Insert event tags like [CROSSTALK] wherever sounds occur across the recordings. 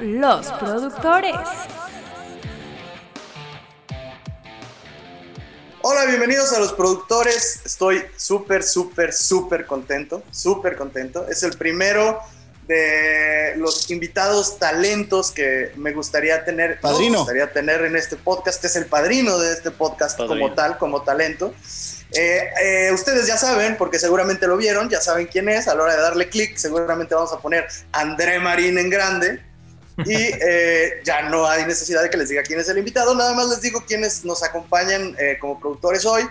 los productores. Hola, bienvenidos a los productores. Estoy súper, súper, súper contento, súper contento. Es el primero de los invitados talentos que me gustaría tener, Padrino. me gustaría tener en este podcast. Es el padrino de este podcast Padrino. como tal, como talento. Eh, eh, ustedes ya saben, porque seguramente lo vieron, ya saben quién es. A la hora de darle clic, seguramente vamos a poner André Marín en grande. Y eh, ya no hay necesidad de que les diga quién es el invitado, nada más les digo quiénes nos acompañan eh, como productores hoy.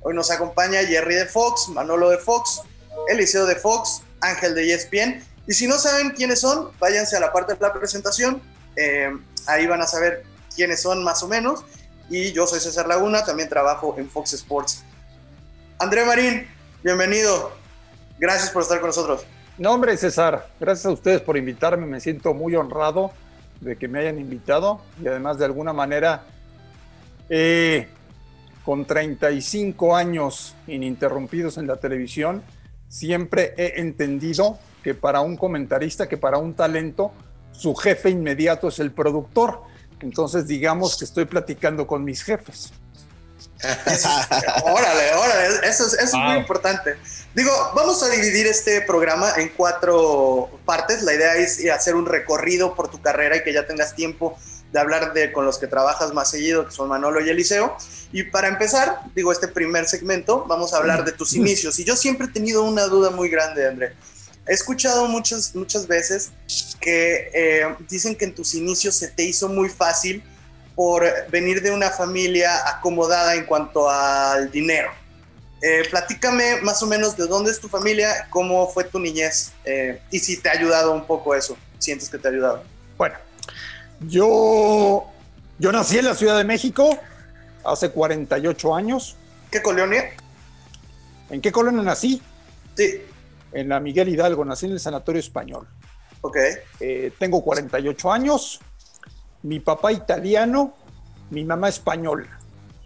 Hoy nos acompaña Jerry de Fox, Manolo de Fox, Eliseo de Fox, Ángel de ESPN. Y si no saben quiénes son, váyanse a la parte de la presentación. eh, ahí van a saber quiénes son más o menos. Y yo soy César Laguna, también trabajo en Fox Sports. André Marín, bienvenido. Gracias por estar con nosotros. No, hombre, César, gracias a ustedes por invitarme. Me siento muy honrado de que me hayan invitado y además de alguna manera, eh, con 35 años ininterrumpidos en la televisión, siempre he entendido que para un comentarista, que para un talento, su jefe inmediato es el productor. Entonces, digamos que estoy platicando con mis jefes. [LAUGHS] órale, órale, eso es, eso es muy importante. Digo, vamos a dividir este programa en cuatro partes. La idea es hacer un recorrido por tu carrera y que ya tengas tiempo de hablar de con los que trabajas más seguido, que son Manolo y Eliseo. Y para empezar, digo, este primer segmento, vamos a hablar de tus inicios. Y yo siempre he tenido una duda muy grande, André. He escuchado muchas, muchas veces que eh, dicen que en tus inicios se te hizo muy fácil por venir de una familia acomodada en cuanto al dinero. Eh, platícame más o menos de dónde es tu familia, cómo fue tu niñez eh, y si te ha ayudado un poco eso, sientes que te ha ayudado. Bueno, yo, yo nací en la Ciudad de México hace 48 años. ¿Qué colonia? ¿En qué colonia nací? Sí, En la Miguel Hidalgo, nací en el Sanatorio Español. ok. Eh, tengo 48 años, mi papá italiano, mi mamá española.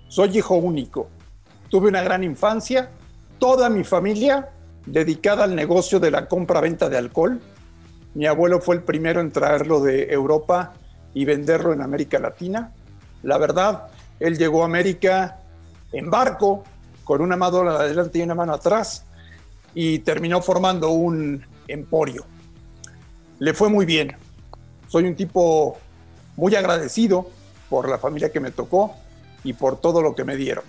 Soy hijo único. Tuve una gran infancia, toda mi familia dedicada al negocio de la compra-venta de alcohol. Mi abuelo fue el primero en traerlo de Europa y venderlo en América Latina. La verdad, él llegó a América en barco, con una mano adelante y una mano atrás, y terminó formando un emporio le fue muy bien. Soy un tipo muy agradecido por la familia que me tocó y por todo lo que me dieron.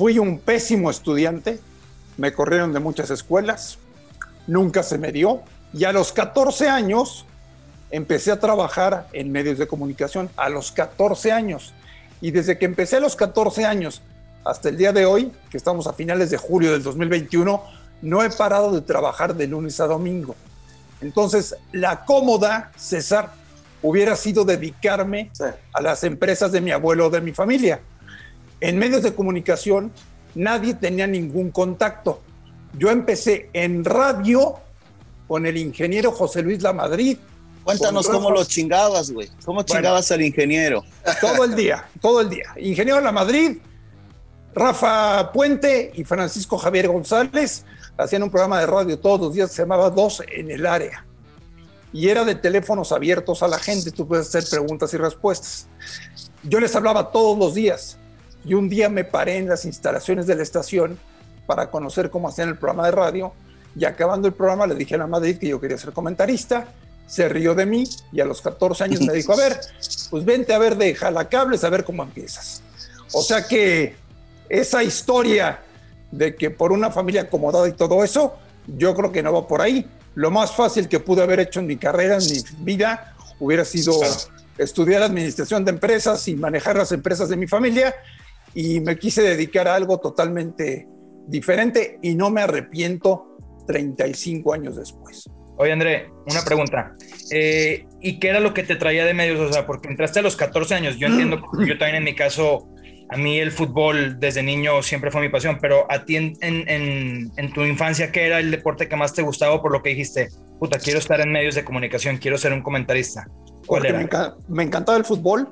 Fui un pésimo estudiante, me corrieron de muchas escuelas, nunca se me dio y a los 14 años empecé a trabajar en medios de comunicación, a los 14 años. Y desde que empecé a los 14 años hasta el día de hoy, que estamos a finales de julio del 2021, no he parado de trabajar de lunes a domingo. Entonces, la cómoda, César, hubiera sido dedicarme Sí. a las empresas de mi abuelo o de mi familia. En medios de comunicación, nadie tenía ningún contacto. Yo empecé en radio con el ingeniero José Luis Lamadrid, Cuéntanos cómo lo chingabas, güey. ¿Cómo chingabas al ingeniero? todo el día, todo el día. Ingeniero La Madrid, Rafa Puente y Francisco Javier González hacían un programa de radio todos los días se llamaba Dos en el área. Y era de teléfonos abiertos a la gente, tú puedes hacer preguntas y respuestas. Yo les hablaba todos los días y un día me paré en las instalaciones de la estación para conocer cómo hacían el programa de radio y acabando el programa le dije a la Madrid que yo quería ser comentarista, se rió de mí y a los 14 años me dijo, a ver, pues vente a ver de jalacables a ver cómo empiezas. O sea que esa historia de que por una familia acomodada y todo eso, yo creo que no va por ahí. Lo más fácil que pude haber hecho en mi carrera, en mi vida, hubiera sido estudiar administración de empresas y manejar las empresas de mi familia y me quise dedicar a algo totalmente diferente y no me arrepiento 35 años después. Oye, André, una pregunta. Eh, ¿Y qué era lo que te traía de medios? O sea, porque entraste a los 14 años. Yo entiendo, yo también en mi caso, a mí el fútbol desde niño siempre fue mi pasión, pero a ti en, en- en- en tu infancia, ¿qué era el deporte que más te gustaba por lo que dijiste? Puta, quiero estar en medios de comunicación, quiero ser un comentarista. ¿Cuál Porque me, era? enca- me encantaba el fútbol,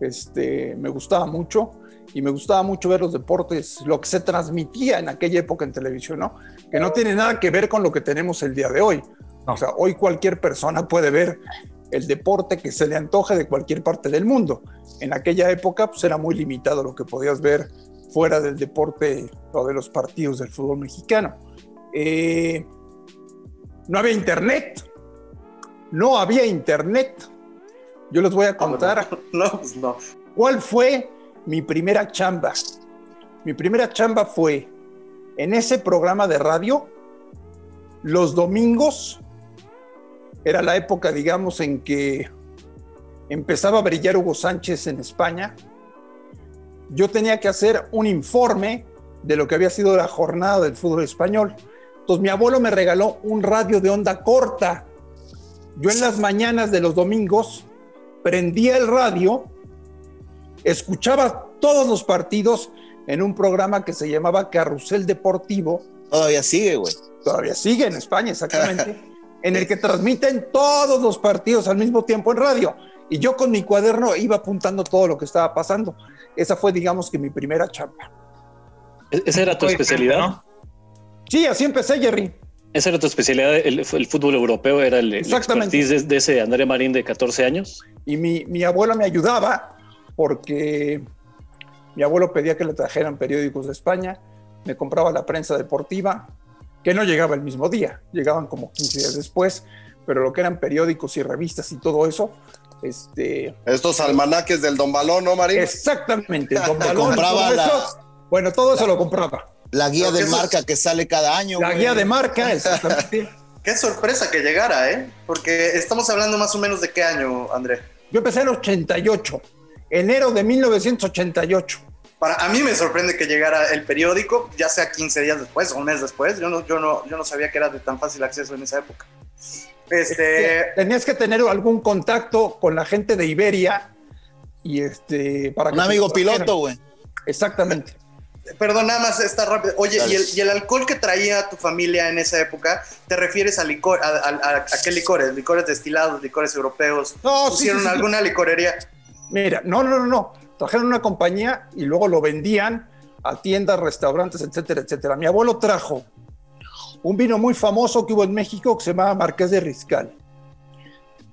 este, me gustaba mucho y me gustaba mucho ver los deportes, lo que se transmitía en aquella época en televisión, ¿no? Que no tiene nada que ver con lo que tenemos el día de hoy. No. O sea, hoy cualquier persona puede ver el deporte que se le antoje de cualquier parte del mundo. En aquella época pues, era muy limitado lo que podías ver fuera del deporte o de los partidos del fútbol mexicano. Eh, no había internet. No había internet. Yo les voy a contar [LAUGHS] No, pues no. cuál fue mi primera chamba. Mi primera chamba fue en ese programa de radio, los domingos, era la época, digamos, en que empezaba a brillar Hugo Sánchez en España. Yo tenía que hacer un informe de lo que había sido la jornada del fútbol español. Entonces mi abuelo me regaló un radio de onda corta. Yo en las mañanas de los domingos prendía el radio, escuchaba todos los partidos en un programa que se llamaba Carrusel Deportivo. Todavía sigue, güey. Todavía sigue en España, exactamente. [LAUGHS] en el que transmiten todos los partidos al mismo tiempo en radio. Y yo con mi cuaderno iba apuntando todo lo que estaba pasando. Esa fue, digamos, que mi primera chamba. ¿E-, ¿Esa era tu especialidad? ¿no? Sí, así empecé, Jerry. ¿Esa era tu especialidad? ¿El, el fútbol europeo era el, el Exactamente. expertise de, de ese André Marín de 14 años? Y mi, mi abuelo me ayudaba porque mi abuelo pedía que le trajeran periódicos de España, me compraba la prensa deportiva, que no llegaba el mismo día, llegaban como 15 días después, pero lo que eran periódicos y revistas y todo eso, este, Estos almanaques del Don Balón, ¿no, Marín? exactamente, [LAUGHS] Don Balón, compraba todo la- eso, bueno, todo eso lo compraba. La guía Pero de marca que sale cada año. La güey. guía de marca, [LAUGHS] exactamente. Qué sorpresa que llegara, ¿eh? Porque estamos hablando más o menos de qué año, André. Yo empecé en 88, enero de 1988. Para, a mí me sorprende que llegara el periódico, ya sea 15 días después o un mes después. Yo no, yo no, yo no sabía que era de tan fácil acceso en esa época. Este, Tenías que tener algún contacto con la gente de Iberia y este para Un amigo piloto, güey. Exactamente. perdón, nada más está rápido. Oye. ¿y el, y el alcohol que traía tu familia en esa época, te refieres a licor, a, a- a- a qué licores? ¿Licores destilados, licores europeos? No, sí, ¿Pusieron sí, sí. alguna licorería? Mira, no, no, no, no. Trajeron una compañía y luego lo vendían a tiendas, restaurantes, etcétera, etcétera. Mi abuelo trajo un vino muy famoso que hubo en México que se llamaba Marqués de Riscal.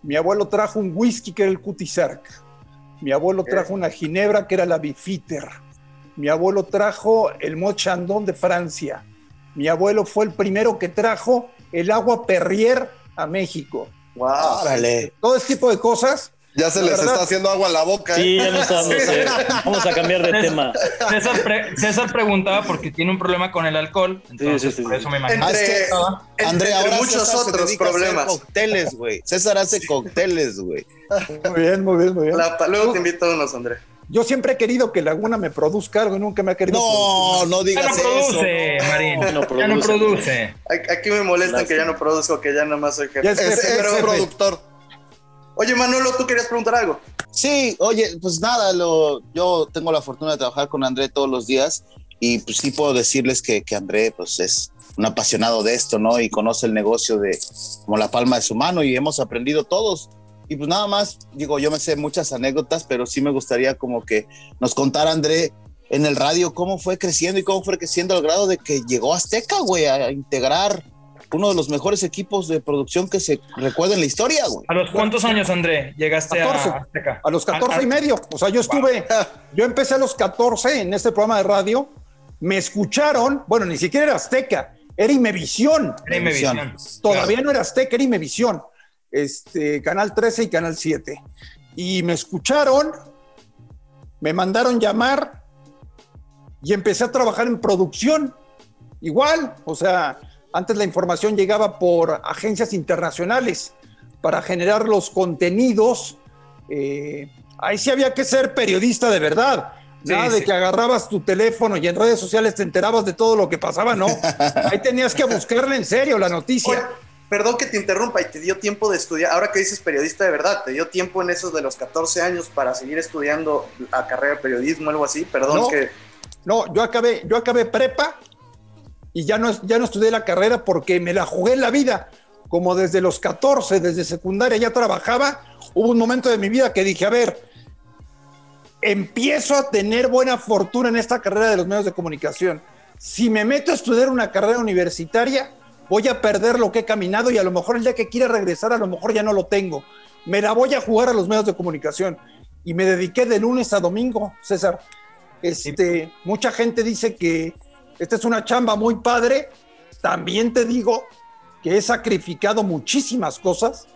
Mi abuelo trajo un whisky que era el Cutisarc. Mi abuelo trajo una ginebra que era la Bifiter. Mi abuelo trajo el Mot Chandon de Francia. Mi abuelo fue el primero que trajo el agua Perrier a México. ¡Wow! Todo ese tipo de cosas. Ya se La les verdad- está haciendo agua en la boca, ¿eh? Sí, ya no estamos. eh, vamos a cambiar de tema. César, pre- César preguntaba porque tiene un problema con el alcohol, entonces sí, sí, por sí. eso me imagino. Entre, Ah, es que, entre André, ahora muchos César se otros a hacer problemas. cócteles, güey. [LAUGHS] César hace cócteles, güey. Muy bien, muy bien, muy bien. La- luego te invito a unos, André. Yo siempre he querido que Laguna me produzca algo y nunca me ha querido No, no Ya digas no produce, eso. Marín. Ya no Ya no produce. produce. Aquí me molestan que ya no produzco, que ya nada más soy jefe. Ya es Es jefe, ex jefe. productor. Oye, Manolo, ¿tú querías preguntar algo? Sí, oye, pues nada, lo, yo tengo la fortuna de trabajar con André todos los días y pues sí puedo decirles que, que André pues es un apasionado de esto, ¿no? Y conoce el negocio de como la palma de su mano y hemos aprendido todos. Y pues nada más, digo, yo me sé muchas anécdotas, pero sí me gustaría como que nos contara André en el radio cómo fue creciendo y cómo fue creciendo al grado de que llegó Azteca, güey, a integrar uno de los mejores equipos de producción que se recuerda en la historia, güey. ¿A los cuántos años, André, llegaste 14. a Azteca? A los 14 y medio. O sea, yo estuve, [LAUGHS] yo empecé a los 14 en este programa de radio. Me escucharon, bueno, ni siquiera era Azteca, era Imevisión. Era Imevisión. Todavía no era Azteca, era Imevisión. Este, Canal 13 y Canal 7. Y me escucharon, me mandaron llamar y empecé a trabajar en producción. Igual, o sea, antes la información llegaba por agencias internacionales para generar los contenidos. eh, ahí sí había que ser periodista de verdad. Sí, Nada de sí. que agarrabas tu teléfono y en redes sociales te enterabas de todo lo que pasaba, no. [LAUGHS] Ahí tenías que buscarle en serio la noticia. Oye, perdón que te interrumpa y te dio tiempo de estudiar. Ahora que dices periodista de verdad, ¿te dio tiempo en esos de los 14 años para seguir estudiando la carrera de periodismo algo así? Perdón No. que... No, yo acabé, yo acabé prepa y ya no, ya no estudié la carrera porque me la jugué en la vida. Como desde los 14, desde secundaria ya trabajaba, hubo un momento de mi vida que dije, a ver, empiezo a tener buena fortuna en esta carrera de los medios de comunicación. Si me meto a estudiar una carrera universitaria, voy a perder lo que he caminado y a lo mejor el día que quiera regresar, a lo mejor ya no lo tengo. me la voy a jugar a los medios de comunicación. Y me dediqué de lunes a domingo, César. Este, Mucha gente dice que esta es una chamba muy padre. También te digo que he sacrificado muchísimas cosas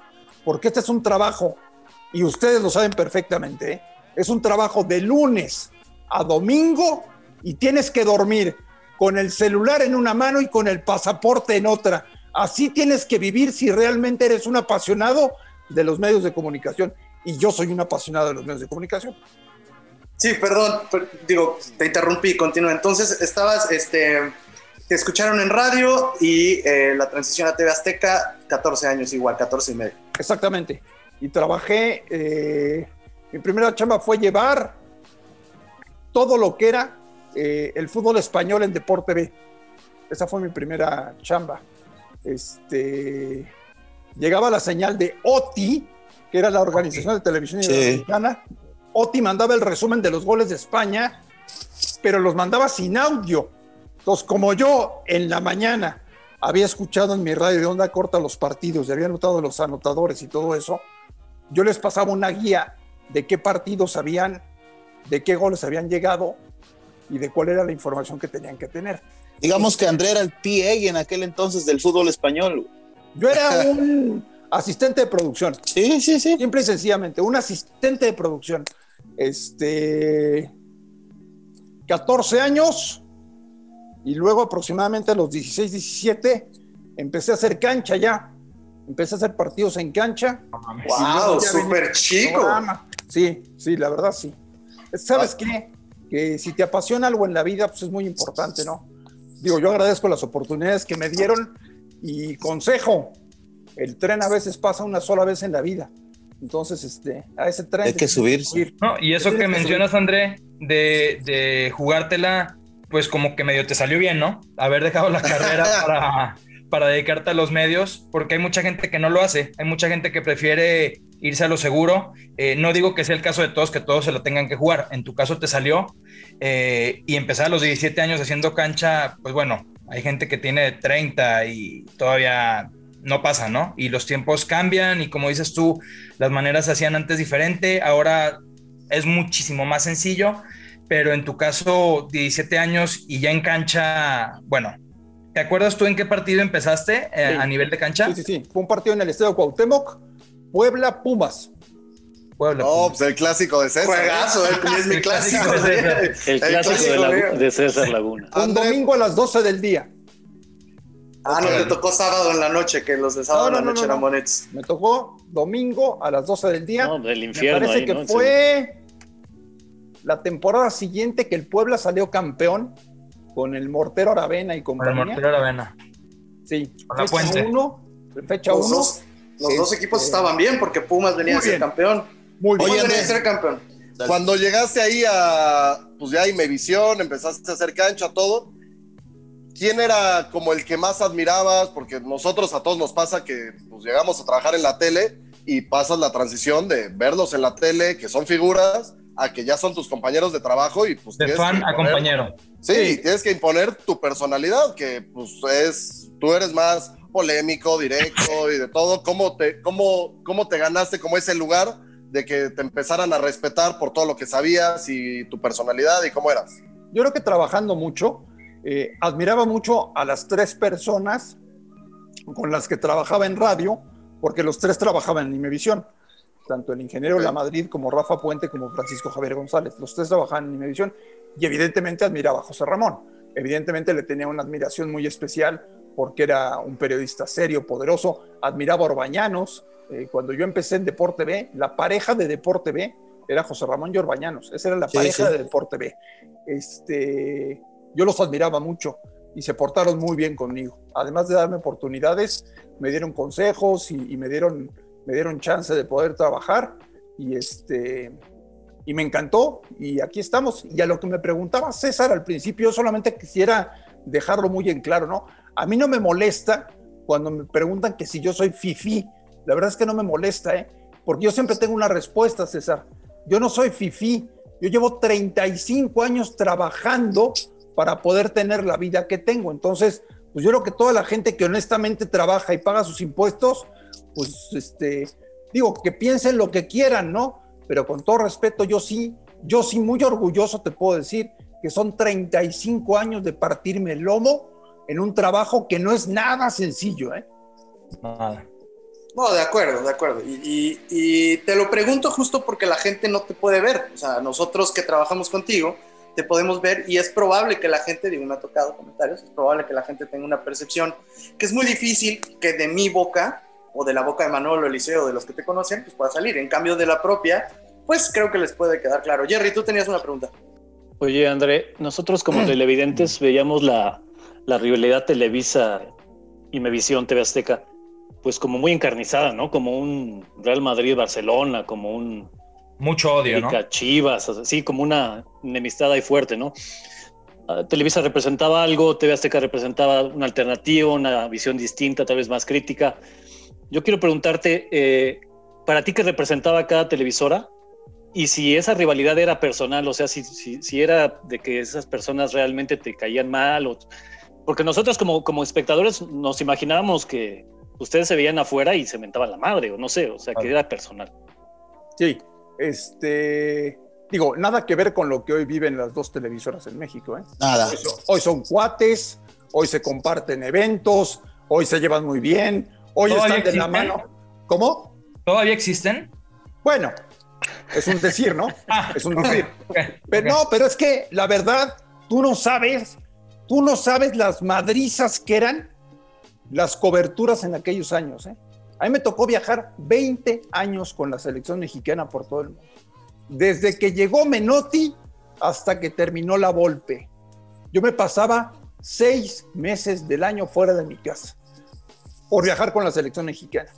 porque este es un trabajo, y ustedes lo saben perfectamente, ¿eh? es un trabajo de lunes a domingo y tienes que dormir con el celular en una mano y con el pasaporte en otra. Así tienes que vivir si realmente eres un apasionado de los medios de comunicación. Y yo soy un apasionado de los medios de comunicación. Sí, perdón, digo, te interrumpí, continúa. Entonces, estabas, este, te escucharon en radio y eh, la transición a TV Azteca, 14 años igual, 14 y medio. Exactamente. Y trabajé, eh, mi primera chamba fue llevar todo lo que era eh, el fútbol español en Deporte B. Esa fue mi primera chamba. Este, llegaba la señal de OTI, que era la Organización de Televisión Iberoamericana. OTI mandaba el resumen de los goles de España, pero los mandaba sin audio. Entonces, como yo en la mañana había escuchado en mi radio de onda corta los partidos y había anotado los anotadores y todo eso, yo les pasaba una guía de qué partidos habían, de qué goles habían llegado y de cuál era la información que tenían que tener. Digamos que André era el PA en aquel entonces del fútbol español. Yo era un asistente de producción. Sí, sí, sí. Simple y sencillamente, un asistente de producción. Este. 14 años y luego aproximadamente a los 16, 17 empecé a hacer cancha ya. Empecé a hacer partidos en cancha. ¡Wow! ¡Súper chico! Sí, sí, la verdad sí. ¿Sabes qué? Que si te apasiona algo en la vida, pues es muy importante, ¿no? Digo, yo agradezco las oportunidades que me dieron y consejo, el tren a veces pasa una sola vez en la vida. Entonces, este, a ese tren... Hay que subir. No, y eso que, mencionas, André, de, de jugártela, pues como que medio te salió bien, ¿no? Haber dejado la carrera [LAUGHS] para, para dedicarte a los medios, porque hay mucha gente que no lo hace, hay mucha gente que prefiere irse a lo seguro. Eh, no digo que sea el caso de todos, que todos se lo tengan que jugar. En tu caso te salió eh, y empezar a los 17 años haciendo cancha, pues bueno, hay gente que tiene 30 y todavía no pasa, ¿no? Y los tiempos cambian y como dices tú, las maneras se hacían antes diferente, ahora es muchísimo más sencillo, pero en tu caso, 17 años y ya en cancha, bueno, ¿te acuerdas tú en qué partido empezaste eh, a nivel de cancha? Sí, sí, sí, fue un partido en el Estadio Cuauhtémoc, Puebla Pumas. Puebla, no, pues el clásico de César. Juegazo, ¿eh? es mi clásico. de [LAUGHS] César. El clásico, de, César Laguna. Un domingo a las 12 del día. Ah, no, te tocó sábado en la noche, que los de sábado en la noche eran bonitos. Me tocó domingo a las 12 del día. No, del infierno. Me parece que fue la temporada siguiente que el Puebla salió campeón con el Mortero Aravena y compañía. Con el Mortero Aravena. Sí. Con la fecha uno, fecha 1. Los, los dos equipos estaban bien porque Pumas venía a ser campeón. Muy bien. Pumas venía a ser campeón. Cuando llegaste ahí a, pues ya Imevisión, empezaste a hacer cancha, todo, ¿quién era como el que más admirabas? Porque nosotros a todos nos pasa que pues, llegamos a trabajar en la tele y pasas la transición de verlos en la tele, que son figuras, a que ya son tus compañeros de trabajo y pues... De fan a compañero. Sí, tienes que imponer tu personalidad, que pues es, tú eres más polémico, directo y de todo. ¿Cómo te, cómo, cómo te ganaste como ese lugar de que te empezaran a respetar por todo lo que sabías y tu personalidad y cómo eras? Yo creo que trabajando mucho, eh, admiraba mucho a las tres personas con las que trabajaba en radio, porque los tres trabajaban en Imevisión, tanto el ingeniero La Madrid como Rafa Puente como Francisco Javier González. Los tres trabajaban en Imevisión y evidentemente admiraba a José Ramón. Evidentemente le tenía una admiración muy especial porque era un periodista serio, poderoso. Admiraba a Orbañanos. Eh, cuando yo empecé en Deporte B, la pareja de Deporte B era José Ramón y Orbañanos. Esa era la Sí, pareja sí. de Deporte B. Este, yo los admiraba mucho y se portaron muy bien conmigo. Además de darme oportunidades, me dieron consejos y, y me, dieron, me dieron chance de poder trabajar y, este, y me encantó y aquí estamos. Y a lo que me preguntaba César al principio, yo solamente quisiera dejarlo muy en claro, ¿no? A mí no me molesta cuando me preguntan que si yo soy fifí. La verdad es que no me molesta, ¿eh? Porque yo siempre tengo una respuesta, César. Yo no soy fifí. Yo llevo 35 años trabajando para poder tener la vida que tengo. Entonces, pues yo creo que toda la gente que honestamente trabaja y paga sus impuestos, pues este, Digo, que piensen lo que quieran, ¿no? Pero con todo respeto, yo sí, yo sí muy orgulloso te puedo decir que son 35 años de partirme el lomo en un trabajo que no es nada sencillo, ¿eh? Nada. No, de acuerdo, de acuerdo. Y, y, te lo pregunto justo porque la gente no te puede ver. O sea, nosotros que trabajamos contigo, te podemos ver y es probable que la gente, digo, me ha tocado comentarios, es probable que la gente tenga una percepción que es muy difícil que de mi boca o de la boca de Manolo, Eliseo, de los que te conocen, pues pueda salir. En cambio de la propia, pues creo que les puede quedar claro. Jerry, tú tenías una pregunta. Oye, André, nosotros como mm. televidentes veíamos la, la rivalidad Televisa y Mevisión TV Azteca pues como muy encarnizada, ¿no? Como un Real Madrid-Barcelona, como un... Mucho odio, ¿no? Chivas, así como una enemistad ahí fuerte, ¿no? Ah, Televisa representaba algo, TV Azteca representaba una alternativa, una visión distinta, tal vez más crítica. Yo quiero preguntarte, eh, ¿para ti qué representaba cada televisora? Y si esa rivalidad era personal, o sea, si, si, si era de que esas personas realmente te caían mal, o, porque nosotros como, como espectadores nos imaginábamos que, ustedes se veían afuera y se mentaban la madre, o no sé, o sea, que era personal. Sí, este, digo, nada que ver con lo que hoy viven las dos televisoras en México, ¿eh? Nada. Hoy son, cuates, hoy se comparten eventos, hoy se llevan muy bien, hoy están de la mano. ¿Cómo? ¿Todavía existen? Bueno, es un decir, ¿no? [LAUGHS] Ah, es un decir. pero no, pero es que la verdad, tú no sabes, tú no sabes las madrizas que eran las coberturas en aquellos años. ¿eh? A mí me tocó viajar 20 años con la selección mexicana por todo el mundo. Desde que llegó Menotti hasta que terminó la Volpe. Yo me pasaba seis meses del año fuera de mi casa por viajar con la selección mexicana.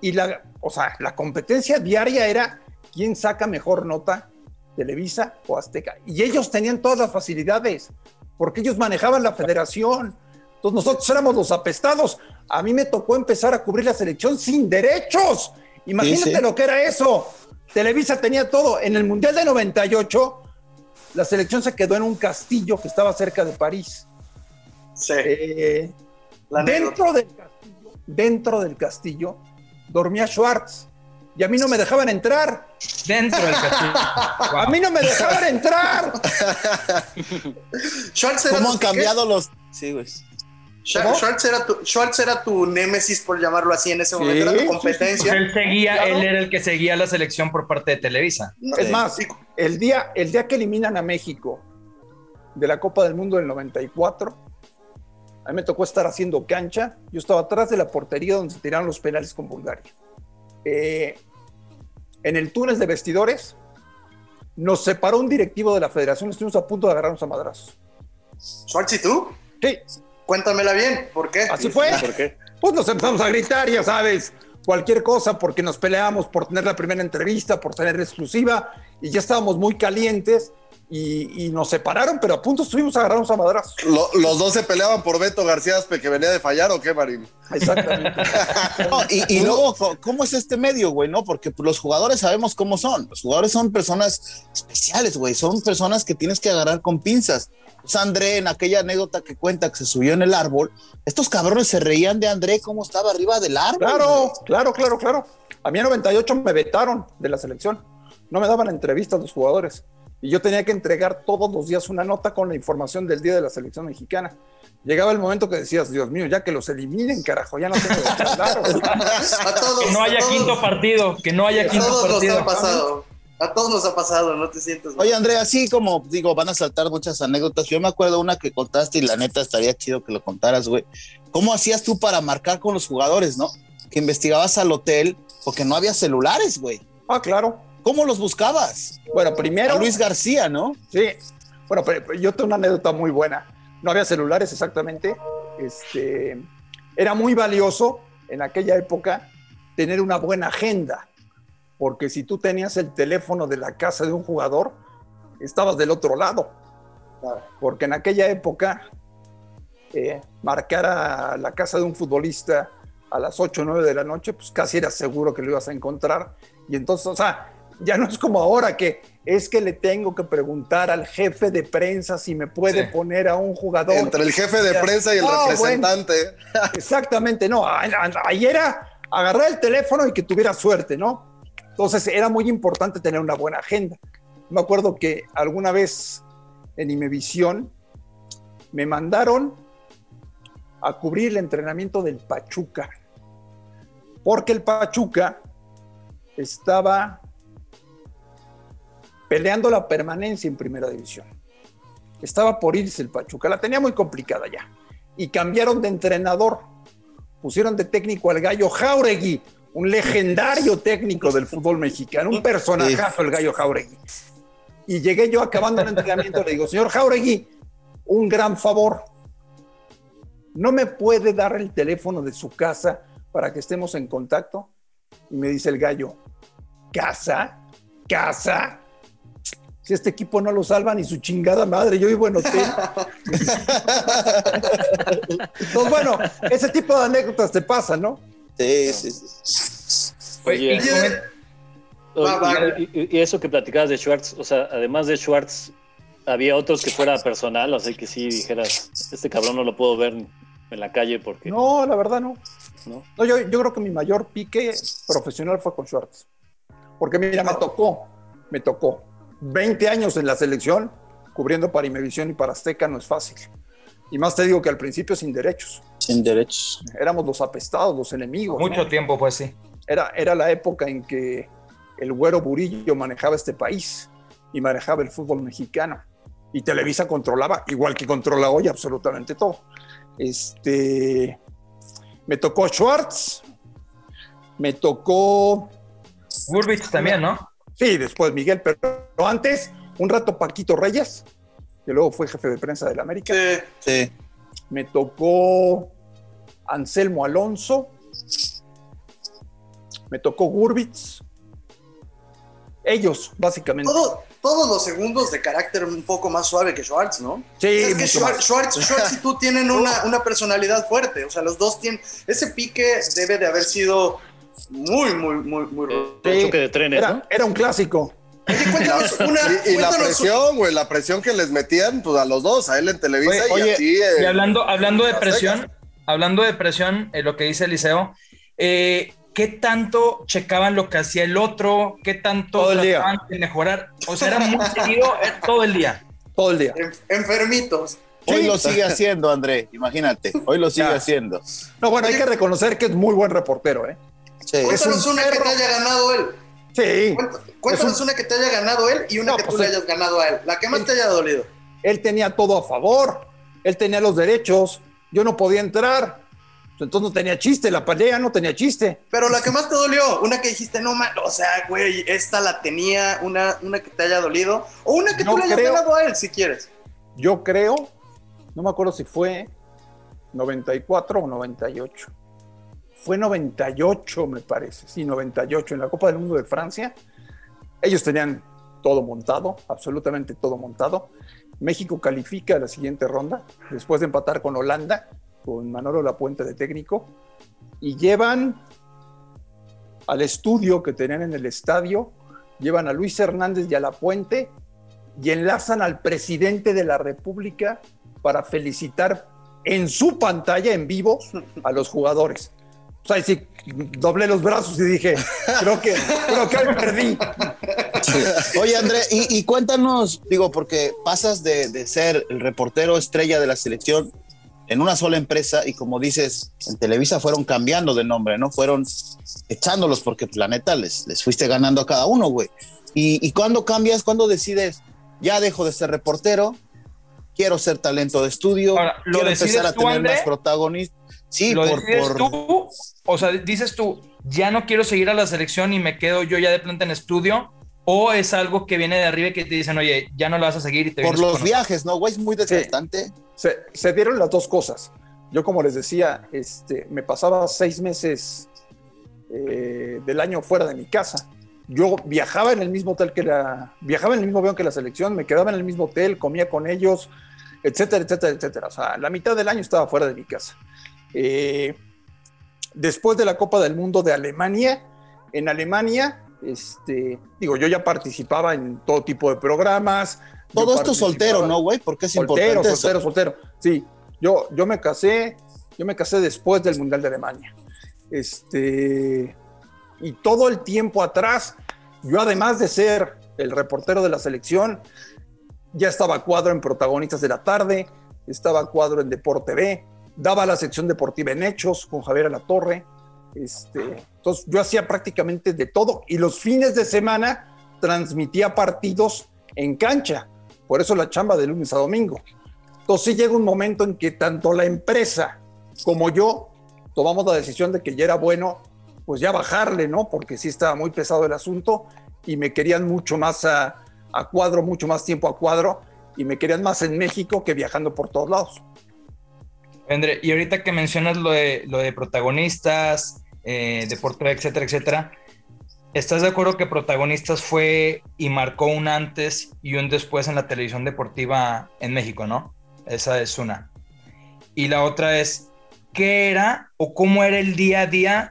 Y la, o sea, la competencia diaria era quién saca mejor nota, Televisa o Azteca. Y ellos tenían todas las facilidades, porque ellos manejaban la federación, entonces nosotros éramos los apestados. A mí me tocó empezar a cubrir la selección sin derechos. Imagínate lo que era eso. Televisa tenía todo. En el Mundial de 98, la selección se quedó en un castillo que estaba cerca de París. Sí. Eh, dentro, del castillo, dentro del castillo dormía Schwartz y a mí no me dejaban entrar. Dentro del castillo. [LAUGHS] A mí no me dejaban entrar. [LAUGHS] Schwartz ¿Cómo han cambiado los... Sí, güey. Schwartz era, tu, Schwartz era tu némesis, por llamarlo así, en ese momento, era tu competencia. Él seguía, él era el que seguía la selección por parte de Televisa. Es más, el día, el día que eliminan a México de la Copa del Mundo del 94, a mí me tocó estar haciendo cancha. Yo estaba atrás de la portería donde se tiraron los penales con Bulgaria. Eh, en el túnel de vestidores, nos separó un directivo de la federación, estuvimos a punto de agarrarnos a madrazos. ¿Schwartz y tú? Sí. Cuéntamela bien, ¿por qué? Así fue. ¿Por qué? Pues nos empezamos a gritar, ya sabes, cualquier cosa, porque nos peleamos por tener la primera entrevista, por tener la exclusiva, y ya estábamos muy calientes. Y, nos separaron, pero a punto estuvimos a agarrarnos a madrazos. los dos se peleaban por Beto García que venía de fallar o qué, Marín. Exactamente. [LAUGHS] y, luego, ¿cómo es este medio, güey? No, porque los jugadores sabemos cómo son. Los jugadores son personas especiales, güey. Son personas que tienes que agarrar con pinzas. André en aquella anécdota que cuenta que se subió en el árbol, estos cabrones se reían de André cómo estaba arriba del árbol. Claro, claro, claro, claro. A mí en 98 me vetaron de la selección. No me daban entrevistas los jugadores. Y yo tenía que entregar todos los días una nota con la información del día de la selección mexicana. Llegaba el momento que decías, Dios mío, ya que los eliminen, carajo, ya no tengo que [LAUGHS] que no haya quinto partido, que no haya quinto partido. pasado. A todos nos ha pasado, no te sientes Oye, Andrea, así como digo, van a saltar muchas anécdotas. Yo me acuerdo una que contaste y la neta estaría chido que lo contaras, güey. ¿Cómo hacías tú para marcar con los jugadores, no? Que investigabas al hotel porque no había celulares, güey. Ah, claro. ¿Cómo los buscabas? Bueno, primero. A Luis García, ¿no? Sí. Bueno, pero yo tengo una anécdota muy buena. No había celulares exactamente. Este, era muy valioso en aquella época tener una buena agenda porque si tú tenías el teléfono de la casa de un jugador, estabas del otro lado. Porque en aquella época, eh, marcar a la casa de un futbolista a las 8 o 9 de la noche, pues casi era seguro que lo ibas a encontrar. Y entonces, o sea, ya no es como ahora que es que le tengo que preguntar al jefe de prensa si me puede poner a un jugador. Entre el jefe de prensa y el representante. [LAUGHS] exactamente, no. Ahí era agarrar el teléfono y que tuviera suerte, ¿no? Entonces era muy importante tener una buena agenda. Me acuerdo que alguna vez en Imevisión me mandaron a cubrir el entrenamiento del Pachuca, porque el Pachuca estaba peleando la permanencia en primera división. Estaba por irse el Pachuca, la tenía muy complicada ya. Y cambiaron de entrenador. Pusieron de técnico al gallo Jauregui, un legendario técnico del fútbol mexicano, un personajazo el gallo Jauregui. Y llegué yo acabando el entrenamiento, le digo, señor Jauregui, un gran favor. ¿No me puede dar el teléfono de su casa para que estemos en contacto? Y me dice el gallo, ¿casa? ¿Casa? Si este equipo no lo salva ni su chingada madre, yo vivo en hotel. Entonces, bueno, ese tipo de anécdotas te pasan, ¿no? Sí, sí, sí. Oye, Y- Va, va. y, y- y eso que platicabas de Schwartz, o sea, además de Schwartz, había otros que fuera personal, así que sí dijeras, este cabrón no lo puedo ver en la calle porque No, la verdad no. ¿no? No, yo, yo creo que mi mayor pique profesional fue con Schwartz. Porque mira, me tocó, me tocó. 20 años en la selección, cubriendo para Imevisión y para Azteca no es fácil. Y más te digo que al principio sin derechos. Sin derechos. Éramos los apestados, los enemigos. ¿no? Mucho tiempo, pues sí. Era, era la época en que el güero Burillo manejaba este país y manejaba el fútbol mexicano. Y Televisa controlaba, igual que controla hoy, absolutamente todo. Este, me tocó Schwartz, me tocó, Gurbich también, ¿no? Sí, después Miguel, pero antes, un rato Paquito Reyes, que luego fue jefe de prensa de la América. Sí. Sí. Me tocó Anselmo Alonso. Me tocó Gurbitz. Ellos, básicamente. Todo- todos los segundos de carácter un poco más suave que Schwartz, ¿no? Sí, es que Schwartz. Schwartz, Schwartz y tú tienen [LAUGHS] una, una personalidad fuerte. O sea, los dos tienen. Ese pique debe de haber sido muy, muy, muy, muy. El choque de trenes, Era, ¿no? era un clásico. [LAUGHS] Cuéntanos una. Y, y la presión, güey, la presión que les metían, pues a los dos, a él en Televisa Oye, y oye, a ti. eh, Y hablando, hablando de presión, hablando de presión, eh, lo que dice Eliseo, eh, ¿qué tanto checaban lo que hacía el otro? ¿Qué tanto Todo el día. trataban de mejorar? O sea, era muy seguido [LAUGHS] eh, todo el día. Todo el día. en- enfermitos. Hoy Sí. lo sigue haciendo, André. Imagínate. Hoy lo sigue Ya. haciendo. No, bueno, hay que reconocer que es muy buen reportero, ¿eh? Sí. Cuéntanos un una que te haya ganado él. Sí. Cuént- Cuéntanos un- una que te haya ganado él y una No, que tú pues le hayas ganado a él. La que más te haya dolido. Él tenía todo a favor. Él tenía los derechos. Yo no podía entrar. Entonces no tenía chiste. La pelea no tenía chiste. Pero la que más te dolió, una que dijiste, no mal, o sea, güey, esta la tenía, una, una que te haya dolido, o una que No tú le hayas ganado a él, si quieres. Yo creo, no me acuerdo si fue 94 o 98. Fue 98, me parece. Sí, 98, en la Copa del Mundo de Francia. Ellos tenían todo montado, absolutamente todo montado. México califica a la siguiente ronda, después de empatar con Holanda, con Manolo Lapuente de técnico, y llevan al estudio que tenían en el estadio, llevan a Luis Hernández y a Lapuente y enlazan al presidente de la República para felicitar en su pantalla en vivo a los jugadores. O sea, sí, doblé los brazos y dije, creo que, creo que hoy perdí. Oye, André, y, y cuéntanos, digo, porque pasas de, de ser el reportero estrella de la selección en una sola empresa y como dices, en Televisa fueron cambiando de nombre, ¿no? Fueron echándolos porque, pues, la neta, les, les fuiste ganando a cada uno, güey. Y, y cuando cambias, cuando decides, ya dejo de ser reportero, quiero ser talento de estudio, Ahora, ¿lo quiero empezar a tener André? más protagonistas. Sí, ¿Lo por, decides por- tú? O sea, dices tú, ya no quiero seguir a la selección y me quedo yo ya de planta en estudio. ¿O es algo que viene de arriba y que te dicen, oye, ya no lo vas a seguir y te por los con viajes, ¿no, güey? Es muy desgastante. Se, se dieron las dos cosas. Yo, como les decía, este, me pasaba seis meses eh, del año fuera de mi casa. Yo viajaba en el mismo hotel que la, viajaba en el mismo avión que la selección, me quedaba en el mismo hotel, comía con ellos, etcétera, etcétera, etcétera. O sea, la mitad del año estaba fuera de mi casa. Eh, después de la Copa del Mundo de Alemania, en Alemania, este, digo, yo ya participaba en todo tipo de programas. Todo esto soltero, ¿no, güey? Porque es soltero, importante eso. soltero, soltero. Sí, yo, yo me casé, yo me casé después del Mundial de Alemania. Este, y todo el tiempo atrás, yo además de ser el reportero de la selección, ya estaba cuadro en protagonistas de la tarde, estaba cuadro en Deporte B, daba la sección deportiva en Hechos con Javier Alatorre. Este, entonces yo hacía prácticamente de todo y los fines de semana transmitía partidos en cancha. Por eso la chamba de lunes a domingo. Entonces sí llega un momento en que tanto la empresa como yo tomamos la decisión de que ya era bueno, pues ya bajarle, ¿no? Porque sí estaba muy pesado el asunto y me querían mucho más a, a cuadro, mucho más tiempo a cuadro y me querían más en México que viajando por todos lados. André, y ahorita que mencionas lo de, lo de protagonistas, eh, deporte, etcétera, etcétera, ¿estás de acuerdo que protagonistas fue y marcó un antes y un después en la televisión deportiva en México, no? Esa es una. Y la otra es, ¿qué era o cómo era el día a día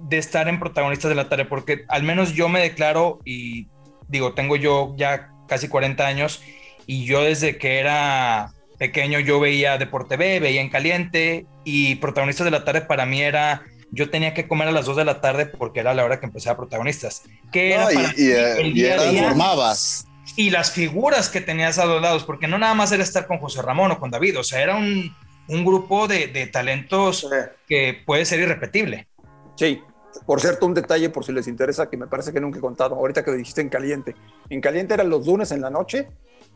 de estar en protagonistas de la tarde? Porque al menos yo me declaro y digo, tengo yo ya casi 40 años y yo desde que era pequeño yo veía Deporte B, veía en caliente y protagonistas de la tarde para mí era yo tenía que comer a las 2 de la tarde porque era la hora que empecé a protagonistas. ¿Qué era para y, el día a día? formabas. Y las figuras que tenías a los lados, porque no nada más era estar con José Ramón o con David, o sea, era un, un grupo de, de talentos que puede ser irrepetible. Sí, por cierto, un detalle por si les interesa que me parece que nunca he contado, ahorita que lo dijiste en caliente. En caliente eran los lunes en la noche.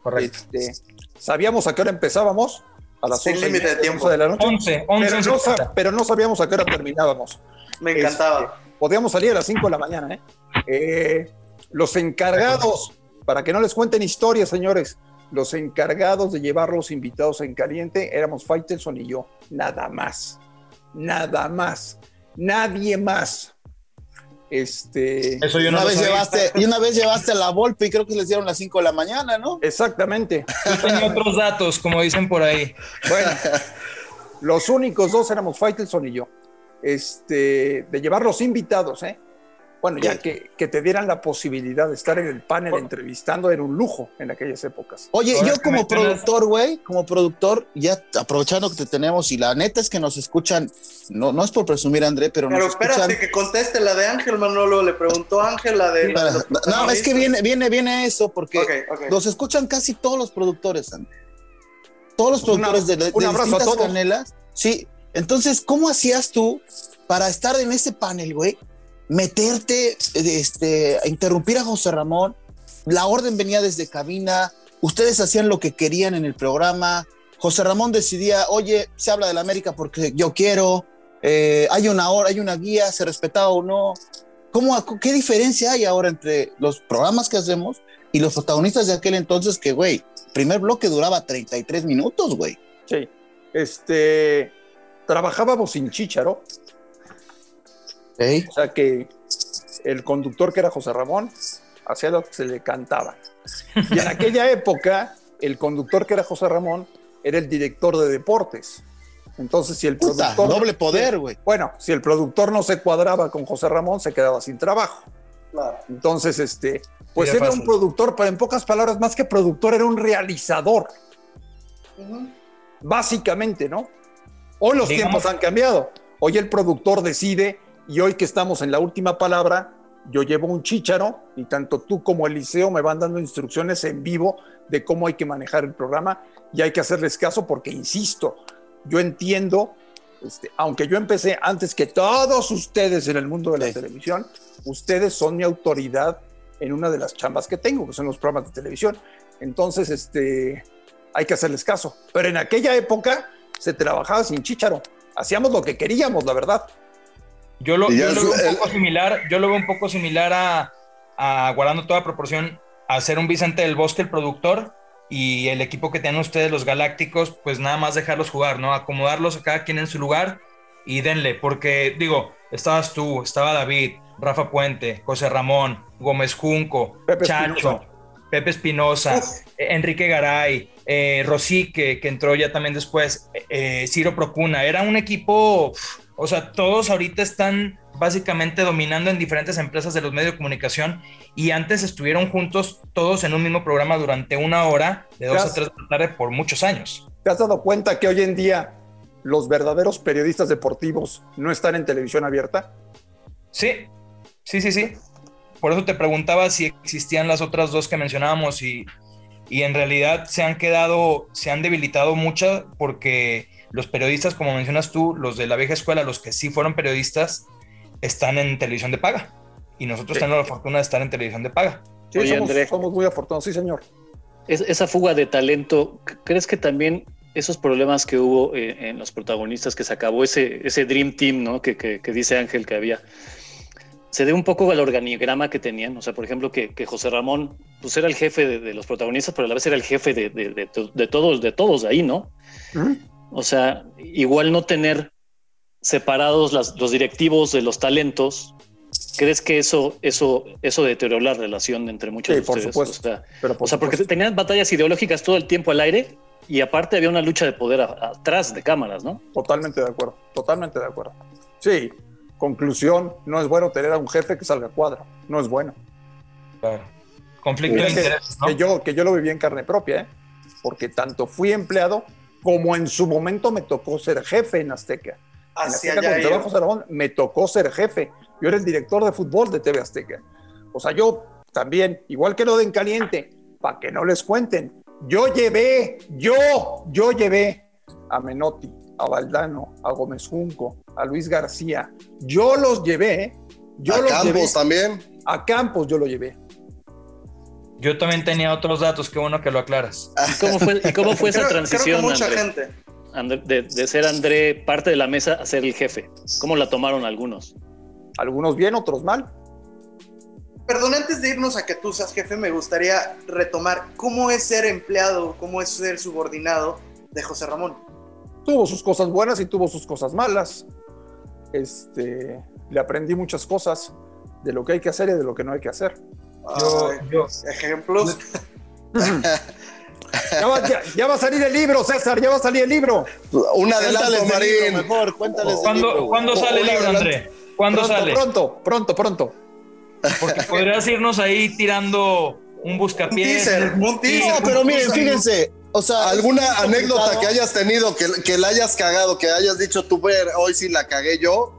Correcto. Este, sabíamos a qué hora empezábamos, a las Sin 11, límite de tiempo. de la noche. 11, 11, pero, no, pero no sabíamos a qué hora terminábamos. Me encantaba. Este, podíamos salir a las 5 de la mañana. ¿eh? Eh, los encargados, para que no les cuenten historias, señores, los encargados de llevar los invitados en caliente éramos Faitelson y yo, nada más. Nada más. Nadie más. Este, Eso yo no una vez sabía. llevaste, y una vez llevaste a la Volpe y creo que les dieron las 5 de la mañana, ¿no? exactamente. Yo tenía otros datos, como dicen por ahí. Bueno, los únicos dos éramos Faitelson y yo. Este, de llevar los invitados, ¿eh? Bueno, ya que, que te dieran la posibilidad de estar en el panel entrevistando era un lujo en aquellas épocas. Oye, Ahora yo como productor, güey, como productor, ya aprovechando que te tenemos y la neta es que nos escuchan, no, no es por presumir, André, pero, Pero nos escuchan. espérate que conteste la de Ángel Manolo, le preguntó Ángel la de... los No, es que viene, viene, viene eso, porque Ok, ok. nos escuchan casi todos los productores, André. Todos los Pues una- productores de, de un abrazo a distintas todos. canelas. Sí, entonces, ¿cómo hacías tú para estar en ese panel, güey? Meterte, este, a interrumpir a José Ramón. La orden venía desde cabina. Ustedes hacían lo que querían en el programa. José Ramón decidía, oye, se habla de la América porque yo quiero. eh, hay una hora, hay una guía, se respetaba o no. ¿Cómo, ¿Qué diferencia hay ahora entre los programas que hacemos y los protagonistas de aquel entonces que, güey, primer bloque duraba 33 minutos, güey? Sí. Este, trabajábamos sin chícharo, o sea que el conductor que era José Ramón hacía lo que se le cantaba. Y en aquella época, el conductor que era José Ramón era el director de deportes. Entonces, si el Puta, productor... doble poder, güey. Bueno, si el productor no se cuadraba con José Ramón, se quedaba sin trabajo. Claro. Entonces, este, pues Era era fácil. un productor, pero en pocas palabras, más que productor, era un realizador, básicamente, ¿no? Hoy los Digamos- tiempos han cambiado. Hoy el productor decide y hoy que estamos en la última palabra, yo llevo un chícharo y tanto tú como Eliseo me van dando instrucciones en vivo de cómo hay que manejar el programa y hay que hacerles caso porque, insisto, yo entiendo, este, aunque yo empecé antes que todos ustedes en el mundo de la Sí. televisión, ustedes son mi autoridad en una de las chambas que tengo, que son los programas de televisión. Entonces, este, hay que hacerles caso. Pero en aquella época se trabajaba sin chícharo. Hacíamos lo que queríamos, la verdad. Yo lo, yo veo un poco similar, yo lo veo un poco similar a, a guardando toda proporción, a ser un Vicente del Bosque, el productor, y el equipo que tienen ustedes, los Galácticos, pues nada más dejarlos jugar, ¿no? Acomodarlos a cada quien en su lugar y denle, porque digo, estabas tú, estaba David, Rafa Puente, José Ramón, Gómez Junco, Pepe Chacho, Espinosa. Pepe Espinosa, Uf. eh, Enrique Garay, eh, Rosique, que entró ya también después, eh, eh, Ciro Procuna. Era un equipo, o sea, todos ahorita están básicamente dominando en diferentes empresas de los medios de comunicación y antes estuvieron juntos todos en un mismo programa durante una hora, de dos a tres de la tarde por muchos años. ¿Te has dado cuenta que hoy en día los verdaderos periodistas deportivos no están en televisión abierta? Sí, sí, sí, sí. Por eso te preguntaba si existían las otras dos que mencionábamos y, y en realidad se han quedado, se han debilitado mucho porque los periodistas, como mencionas tú, los de la vieja escuela, los que sí fueron periodistas, están en televisión de paga. Y nosotros tenemos la fortuna de estar en televisión de paga. Sí, Oye, somos, André. somos muy afortunados, sí, señor. Es- esa fuga de talento, ¿crees que también esos problemas que hubo eh, en los protagonistas, que se acabó ese, ese Dream Team, ¿no? Que, que- que dice Ángel que había, se debe un poco al organigrama que tenían? O sea, por ejemplo, que, que José Ramón pues era el jefe de, de los protagonistas, pero a la vez era el jefe de, de- de to- de todos, de todos ahí, ¿no? O sea, igual no tener separados las- los directivos de los talentos. ¿Crees que eso, eso, eso deterioró la relación entre muchos Sí, de por ustedes? supuesto. O sea, Pero por o sea, porque supuesto. tenían batallas ideológicas todo el tiempo al aire y aparte había una lucha de poder a- atrás de cámaras, ¿no? Totalmente de acuerdo, totalmente de acuerdo. Sí, conclusión, no es bueno tener a un jefe que salga a cuadro, no es bueno. Claro. Conflicto de intereses, ¿no? que yo, que yo lo viví en carne propia, ¿eh? porque tanto fui empleado como en su momento me tocó ser jefe en Azteca. En Ramón, me tocó ser jefe. Yo era el director de fútbol de TV Azteca. O sea, yo también, igual que lo de En Caliente, para que no les cuenten, yo llevé, yo, yo llevé a Menotti, a Valdano, a Gómez Junco, a Luis García. Yo los llevé, yo a los Campos llevé. también. A Campos yo lo llevé. Yo también tenía otros datos, qué bueno que lo aclaras. ¿Y cómo fue, y cómo fue esa [LAUGHS] Creo- creo que transición, mucha André? gente. André, de, de ser André parte de la mesa a ser el jefe? ¿Cómo la tomaron algunos? Algunos bien, otros mal. Perdón, antes de irnos a que tú seas jefe, me gustaría retomar cómo es ser empleado, cómo es ser subordinado de José Ramón. tuvo sus cosas buenas y tuvo sus cosas malas. Este, le aprendí muchas cosas de lo que hay que hacer y de lo que no hay que hacer. Yo, Ay, yo- ejemplos. [LAUGHS] Ya va, ya- ya va a salir el libro, César, ya va a salir el libro. Un adelanto, libro Marín. mejor, cuéntales ¿Cuándo, libro. ¿cuándo sale el libro. André? ¿Cuándo pronto, sale? Pronto, pronto, pronto. Porque podrías irnos ahí tirando un buscapiés. un teaser. No, pero miren, fíjense, o sea, ¿Alguna anécdota que hayas tenido, que, que la hayas cagado, que hayas dicho tú, ver, hoy sí la cagué yo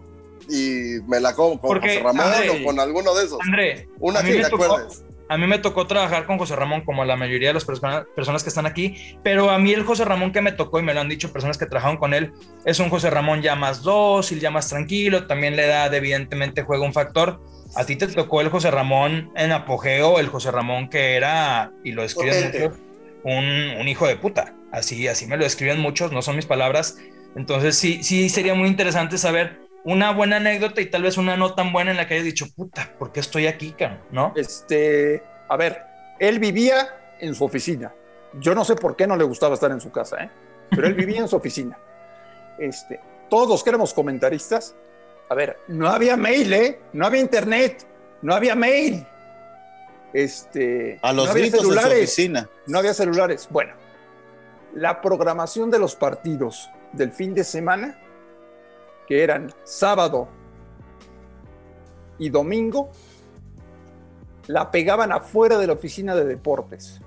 y me la como con Porque, José Ramón André, o con alguno de esos? André, Una a mí que me te tocó- acuerdes. A mí me tocó trabajar con José Ramón, como la mayoría de las persona- personas que están aquí, pero a mí el José Ramón que me tocó, y me lo han dicho personas que trabajaron con él, es un José Ramón ya más dócil, ya más tranquilo, también le da, evidentemente, juega un factor. A ti te tocó el José Ramón en apogeo, el José Ramón que era, y lo describen Potente. muchos, un, un hijo de puta. Así, así me lo describen muchos, no son mis palabras. Entonces sí, sí sería muy interesante saber una buena anécdota y tal vez una no tan buena en la que hayas dicho, puta, ¿por qué estoy aquí, cabrón? ¿No? Este, a ver, él vivía en su oficina. Yo no sé por qué no le gustaba estar en su casa, ¿eh? pero él vivía en su oficina. Este, todos los que éramos comentaristas, a ver, no había mail, ¿eh? No había internet, no había mail. Este, A los no había gritos en su celulares, oficina. no había celulares. Bueno, la programación de los partidos del fin de semana, que eran sábado y domingo, la pegaban afuera de la oficina de deportes.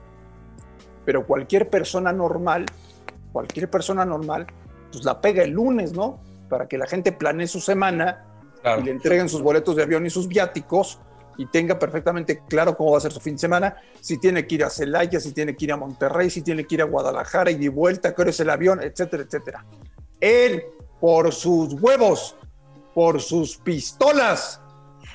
Pero cualquier persona normal, cualquier persona normal, pues la pega el lunes, ¿no? Para que la gente planee su semana Claro. y le entreguen sus boletos de avión y sus viáticos y tenga perfectamente claro cómo va a ser su fin de semana, si tiene que ir a Celaya, si tiene que ir a Monterrey, si tiene que ir a Guadalajara y de vuelta, qué hora es el avión, etcétera, etcétera. Él, por sus huevos, por sus pistolas,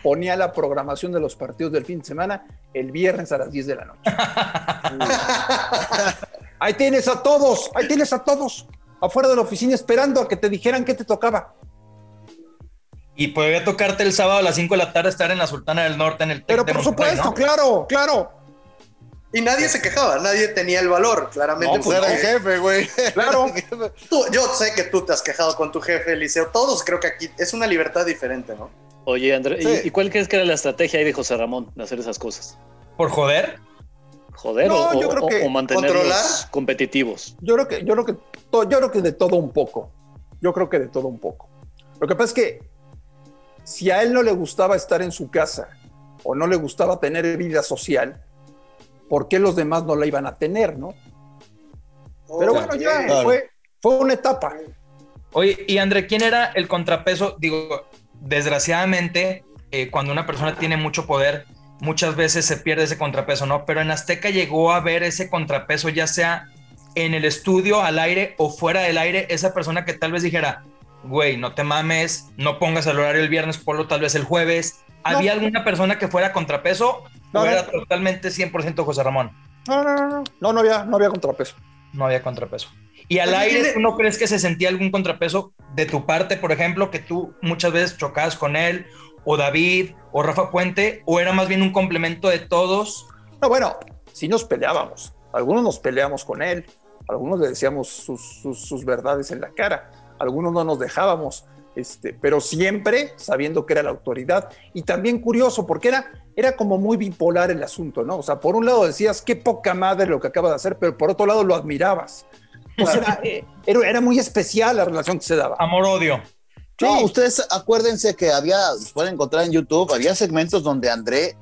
ponía la programación de los partidos del fin de semana el viernes a las 10 de la noche. [LAUGHS] ahí tienes a todos, ahí tienes a todos, afuera de la oficina esperando a que te dijeran qué te tocaba. Y podría tocarte el sábado a las 5 de la tarde estar en la Sultana del Norte en el Tec Pero de por Monterrey, supuesto, ¿no? claro, claro, Y nadie se quejaba, nadie tenía el valor, claramente. No, pues era el jefe, güey. [LAUGHS] Claro. tú- yo sé que tú te has quejado con tu jefe, Eliseo. Todos creo que aquí es una libertad diferente, ¿no? Oye, André, ¿y- Sí. ¿y, cuál crees que era la estrategia ahí de José Ramón de hacer esas cosas? ¿Por joder? ¿Joder No, o, yo creo o- que o mantenerlos controlar. competitivos? Yo creo que, yo creo que, to- yo creo que de todo un poco. Yo creo que de todo un poco. Lo que pasa es que si a él no le gustaba estar en su casa o no le gustaba tener vida social, ¿por qué los demás no la iban a tener, no? Pero bueno, ya Ok. Claro. fue, fue una etapa. Oye, y André, ¿quién era el contrapeso? Digo, desgraciadamente, eh, cuando una persona tiene mucho poder, muchas veces se pierde ese contrapeso, ¿no? Pero en Azteca llegó a ver ese contrapeso, ya sea en el estudio, al aire o fuera del aire, esa persona que tal vez dijera, güey, no te mames, no pongas el horario el viernes, ponlo tal vez el jueves. ¿Había alguna persona que fuera contrapeso No, o no. era totalmente 100% José Ramón? No, no, no, no, no, no había, no había contrapeso. No había contrapeso. ¿Y al aire tú no crees que se sentía algún contrapeso de tu parte, por ejemplo, que tú muchas veces chocabas con él, o David, o Rafa Puente, o era más bien un complemento de todos? No, bueno, sí nos peleábamos. Algunos nos peleamos con él, algunos le decíamos sus, sus- sus verdades en la cara, algunos no nos dejábamos, este, pero siempre sabiendo que era la autoridad. Y también curioso, porque era, era como muy bipolar el asunto, ¿no? O sea, por un lado decías, qué poca madre lo que acaba de hacer, pero por otro lado lo admirabas. O sea, era, era, era muy especial la relación que se daba. Amor-odio. No, Sí. ustedes acuérdense que había, pueden encontrar en YouTube, había segmentos donde André,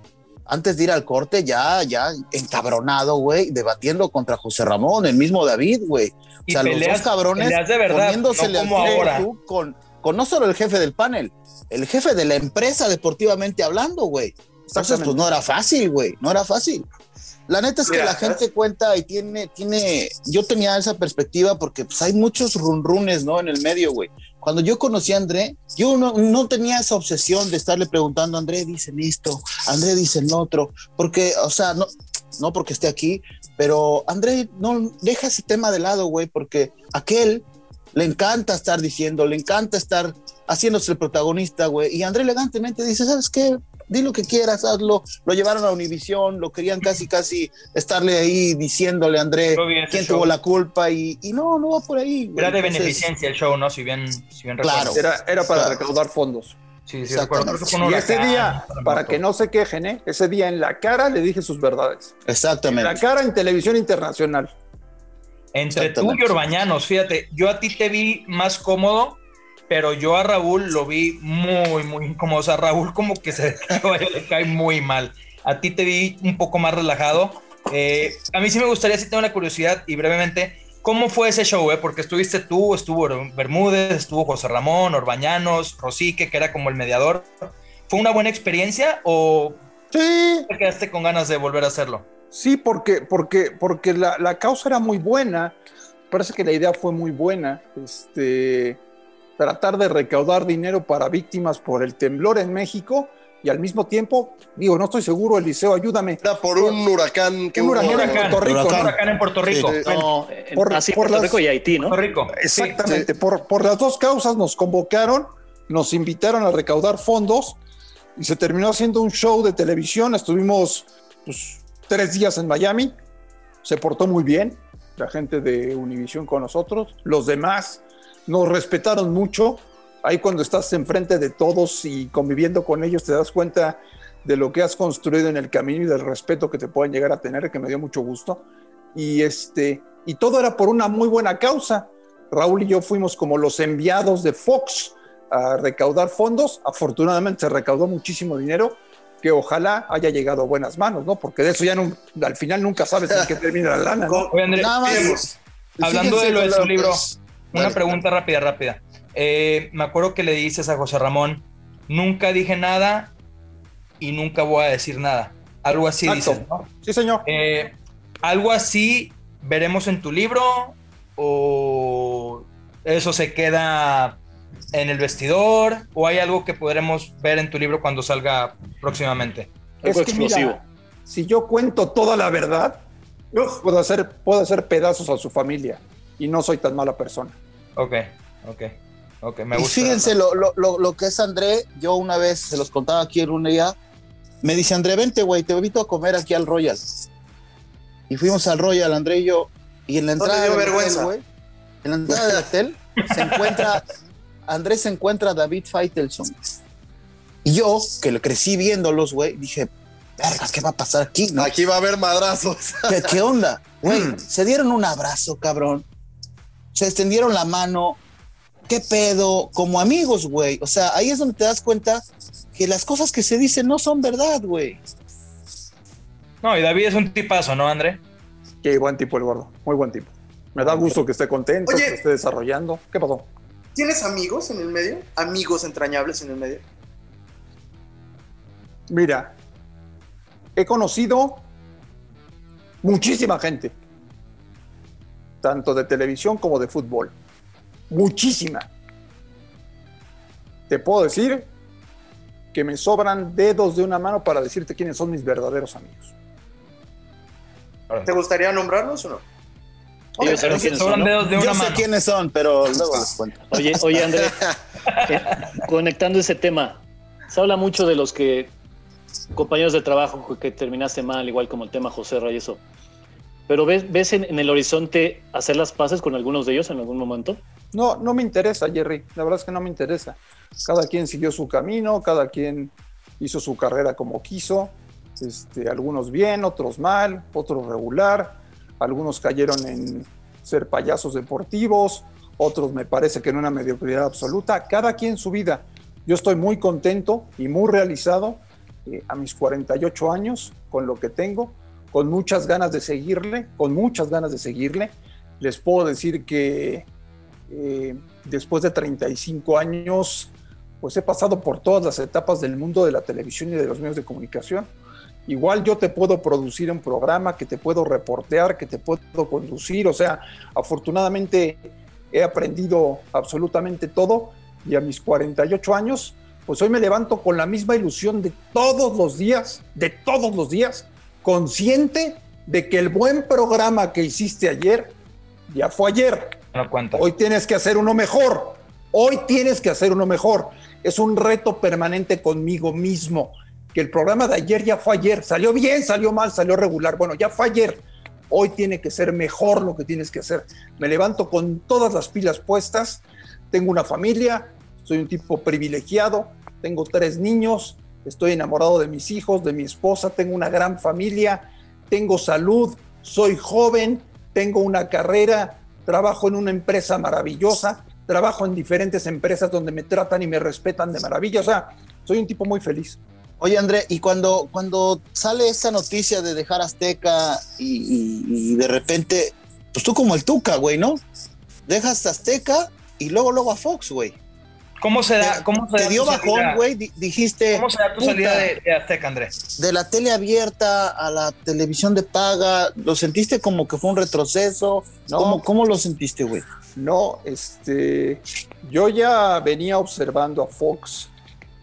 antes de ir al corte, ya, ya encabronado, güey, debatiendo contra José Ramón, el mismo David, güey. O sea, los dos cabrones de verdad, no como ahora. con, con no solo el jefe del panel, el jefe de la empresa deportivamente hablando, güey. Entonces, pues no era fácil, güey, no era fácil. La neta es que Mira, la gente cuenta y tiene, tiene, yo tenía esa perspectiva porque pues hay muchos runrunes, ¿no? En el medio, güey. Cuando yo conocí a André, yo no, no tenía esa obsesión de estarle preguntando, André dicen esto, André dicen otro, porque, o sea, no, no porque esté aquí, pero André, no, deja ese tema de lado, güey, porque aquel le encanta estar diciendo, le encanta estar haciéndose el protagonista, güey, y André elegantemente dice, ¿sabes qué? Di lo que quieras, hazlo. Lo llevaron a Univisión, lo querían casi, casi estarle ahí diciéndole a André quién show. tuvo la culpa y, y no, no va por ahí. güey. Era de Entonces, beneficencia el show, ¿no? Si bien, si bien Claro. recuerdo. Era, era para Claro. recaudar fondos. Sí, sí, Y ese día, para que no se quejen, ¿eh? ese día en la cara le dije sus verdades. En la Exactamente. cara en televisión internacional. Entre tú y Orbañanos, fíjate, yo a ti te vi más cómodo, pero yo a Raúl lo vi muy, muy incómodo. O sea, Raúl como que se [LAUGHS] le cae muy mal. A ti te vi un poco más relajado. Eh, a mí sí me gustaría, si tengo la curiosidad y brevemente, ¿cómo fue ese show? eh? Porque estuviste tú, estuvo Bermúdez, estuvo José Ramón, Orbañanos, Rosique, que era como el mediador. ¿Fue una buena experiencia o Sí, te quedaste con ganas de volver a hacerlo? Sí, porque, porque, porque la, la causa era muy buena. Parece que la idea fue muy buena. Este, tratar de recaudar dinero para víctimas por el temblor en México y al mismo tiempo, digo, no estoy seguro, Eliseo, ayúdame. Era por un huracán que Un hubo. huracán en Puerto Rico, un ¿no? huracán en Puerto Rico. Sí. No, en- Por- así por Puerto las- Rico y Haití, ¿no? Puerto Rico. Exactamente, Por, por las dos causas nos convocaron, nos invitaron a recaudar fondos y se terminó haciendo un show de televisión. Estuvimos pues, tres días en Miami, se portó muy bien la gente de Univision con nosotros, los demás nos respetaron mucho. Ahí cuando estás enfrente de todos y conviviendo con ellos te das cuenta de lo que has construido en el camino y del respeto que te pueden llegar a tener, que me dio mucho gusto. Y, este, y todo era por una muy buena causa. Raúl y yo fuimos como los enviados de Fox a recaudar fondos. Afortunadamente se recaudó muchísimo dinero que ojalá haya llegado a buenas manos, ¿no? Porque de eso ya no, al final nunca sabes en qué termina la lana. ¿no? Oye, Andrés, Nada más. Fíjemos. Hablando de lo de su libro, una Dale. pregunta rápida, rápida. Eh, me acuerdo que le dices a José Ramón, nunca dije nada y nunca voy a decir nada. Algo así Exacto. dices, ¿no? Sí, señor. Eh, algo así veremos en tu libro o eso se queda en el vestidor o hay algo que podremos ver en tu libro cuando salga próximamente. Algo Es que mira, explosivo. si yo cuento toda la verdad, puedo hacer, puedo hacer pedazos a su familia y no soy tan mala persona. Ok, ok, ok, me y gusta. fíjense lo, lo, lo, lo que es André, yo una vez se los contaba aquí en un día, me dice André, vente güey, te invito a comer aquí al Royal. Y fuimos al Royal, André y yo, y en la No entrada dio del vergüenza. hotel, güey, en la entrada del hotel se encuentra, Andrés se encuentra a David Feitelson. Y yo, que lo crecí viéndolos, güey, dije, verga, ¿qué va a pasar aquí? no? Aquí va a haber madrazos. [LAUGHS] ¿Qué, qué onda? Güey, se dieron un abrazo, cabrón. Se extendieron la mano. ¿Qué pedo? Como amigos, güey. O sea, ahí es donde te das cuenta que las cosas que se dicen no son verdad, güey. No, y David es un tipazo, ¿no, André? Qué buen tipo el gordo, muy buen tipo. Me da gusto que esté contento, Oye. que esté desarrollando. ¿Qué pasó? ¿Tienes amigos en el medio? ¿Amigos entrañables en el medio? Mira, he conocido muchísima gente, tanto de televisión como de fútbol. Muchísima. Te puedo decir que me sobran dedos de una mano para decirte quiénes son mis verdaderos amigos. ¿Te gustaría nombrarlos o no? Ellos saben quiénes son, ¿no? dedos de Yo una sé mano. quiénes son, pero luego les cuento. Oye, oye, André, [LAUGHS] eh, conectando ese tema, se habla mucho de los que compañeros de trabajo que terminaste mal, igual como el tema José Ray, eso. Pero ves, ves en, en el horizonte hacer las paces con algunos de ellos en algún momento. No, no me interesa, Jerry. La verdad es que no me interesa. Cada quien siguió su camino, cada quien hizo su carrera como quiso. Este, algunos bien, otros mal, otros regular. Algunos cayeron en ser payasos deportivos, otros me parece que en una mediocridad absoluta. Cada quien su vida. Yo estoy muy contento y muy realizado eh, a mis 48 años con lo que tengo, con muchas ganas de seguirle, con muchas ganas de seguirle. Les puedo decir que eh, después de 35 años, pues he pasado por todas las etapas del mundo de la televisión y de los medios de comunicación. Igual yo te puedo producir un programa, que te puedo reportear, que te puedo conducir, o sea, afortunadamente he aprendido absolutamente todo y a mis 48 años, pues hoy me levanto con la misma ilusión de todos los días, de todos los días, consciente de que el buen programa que hiciste ayer ya fue ayer. No cuenta. Hoy tienes que hacer uno mejor. Hoy tienes que hacer uno mejor. Es un reto permanente conmigo mismo. Que el programa de ayer ya fue ayer. Salió bien, salió mal, salió regular. Bueno, ya fue ayer. Hoy tiene que ser mejor lo que tienes que hacer. Me levanto con todas las pilas puestas. Tengo una familia. Soy un tipo privilegiado. Tengo tres niños. Estoy enamorado de mis hijos, de mi esposa. Tengo una gran familia. Tengo salud. Soy joven. Tengo una carrera. Trabajo en una empresa maravillosa trabajo en diferentes empresas donde me tratan y me respetan de maravilla. O sea, soy un tipo muy feliz. Oye, André, y cuando, cuando sale esta noticia de dejar Azteca y, y- y de repente, pues tú como el Tuca, güey, ¿no? Dejas Azteca y luego, luego a Fox, güey. ¿Cómo se da, cómo se Te da dio bajón, güey. di- Dijiste. ¿Cómo se da tu "Puta, salida de, de Azteca, Andrés? de la tele abierta a la televisión de paga? ¿Lo sentiste como que fue un retroceso? No. ¿Cómo, cómo lo sentiste, güey? No, este, yo ya venía observando a Fox.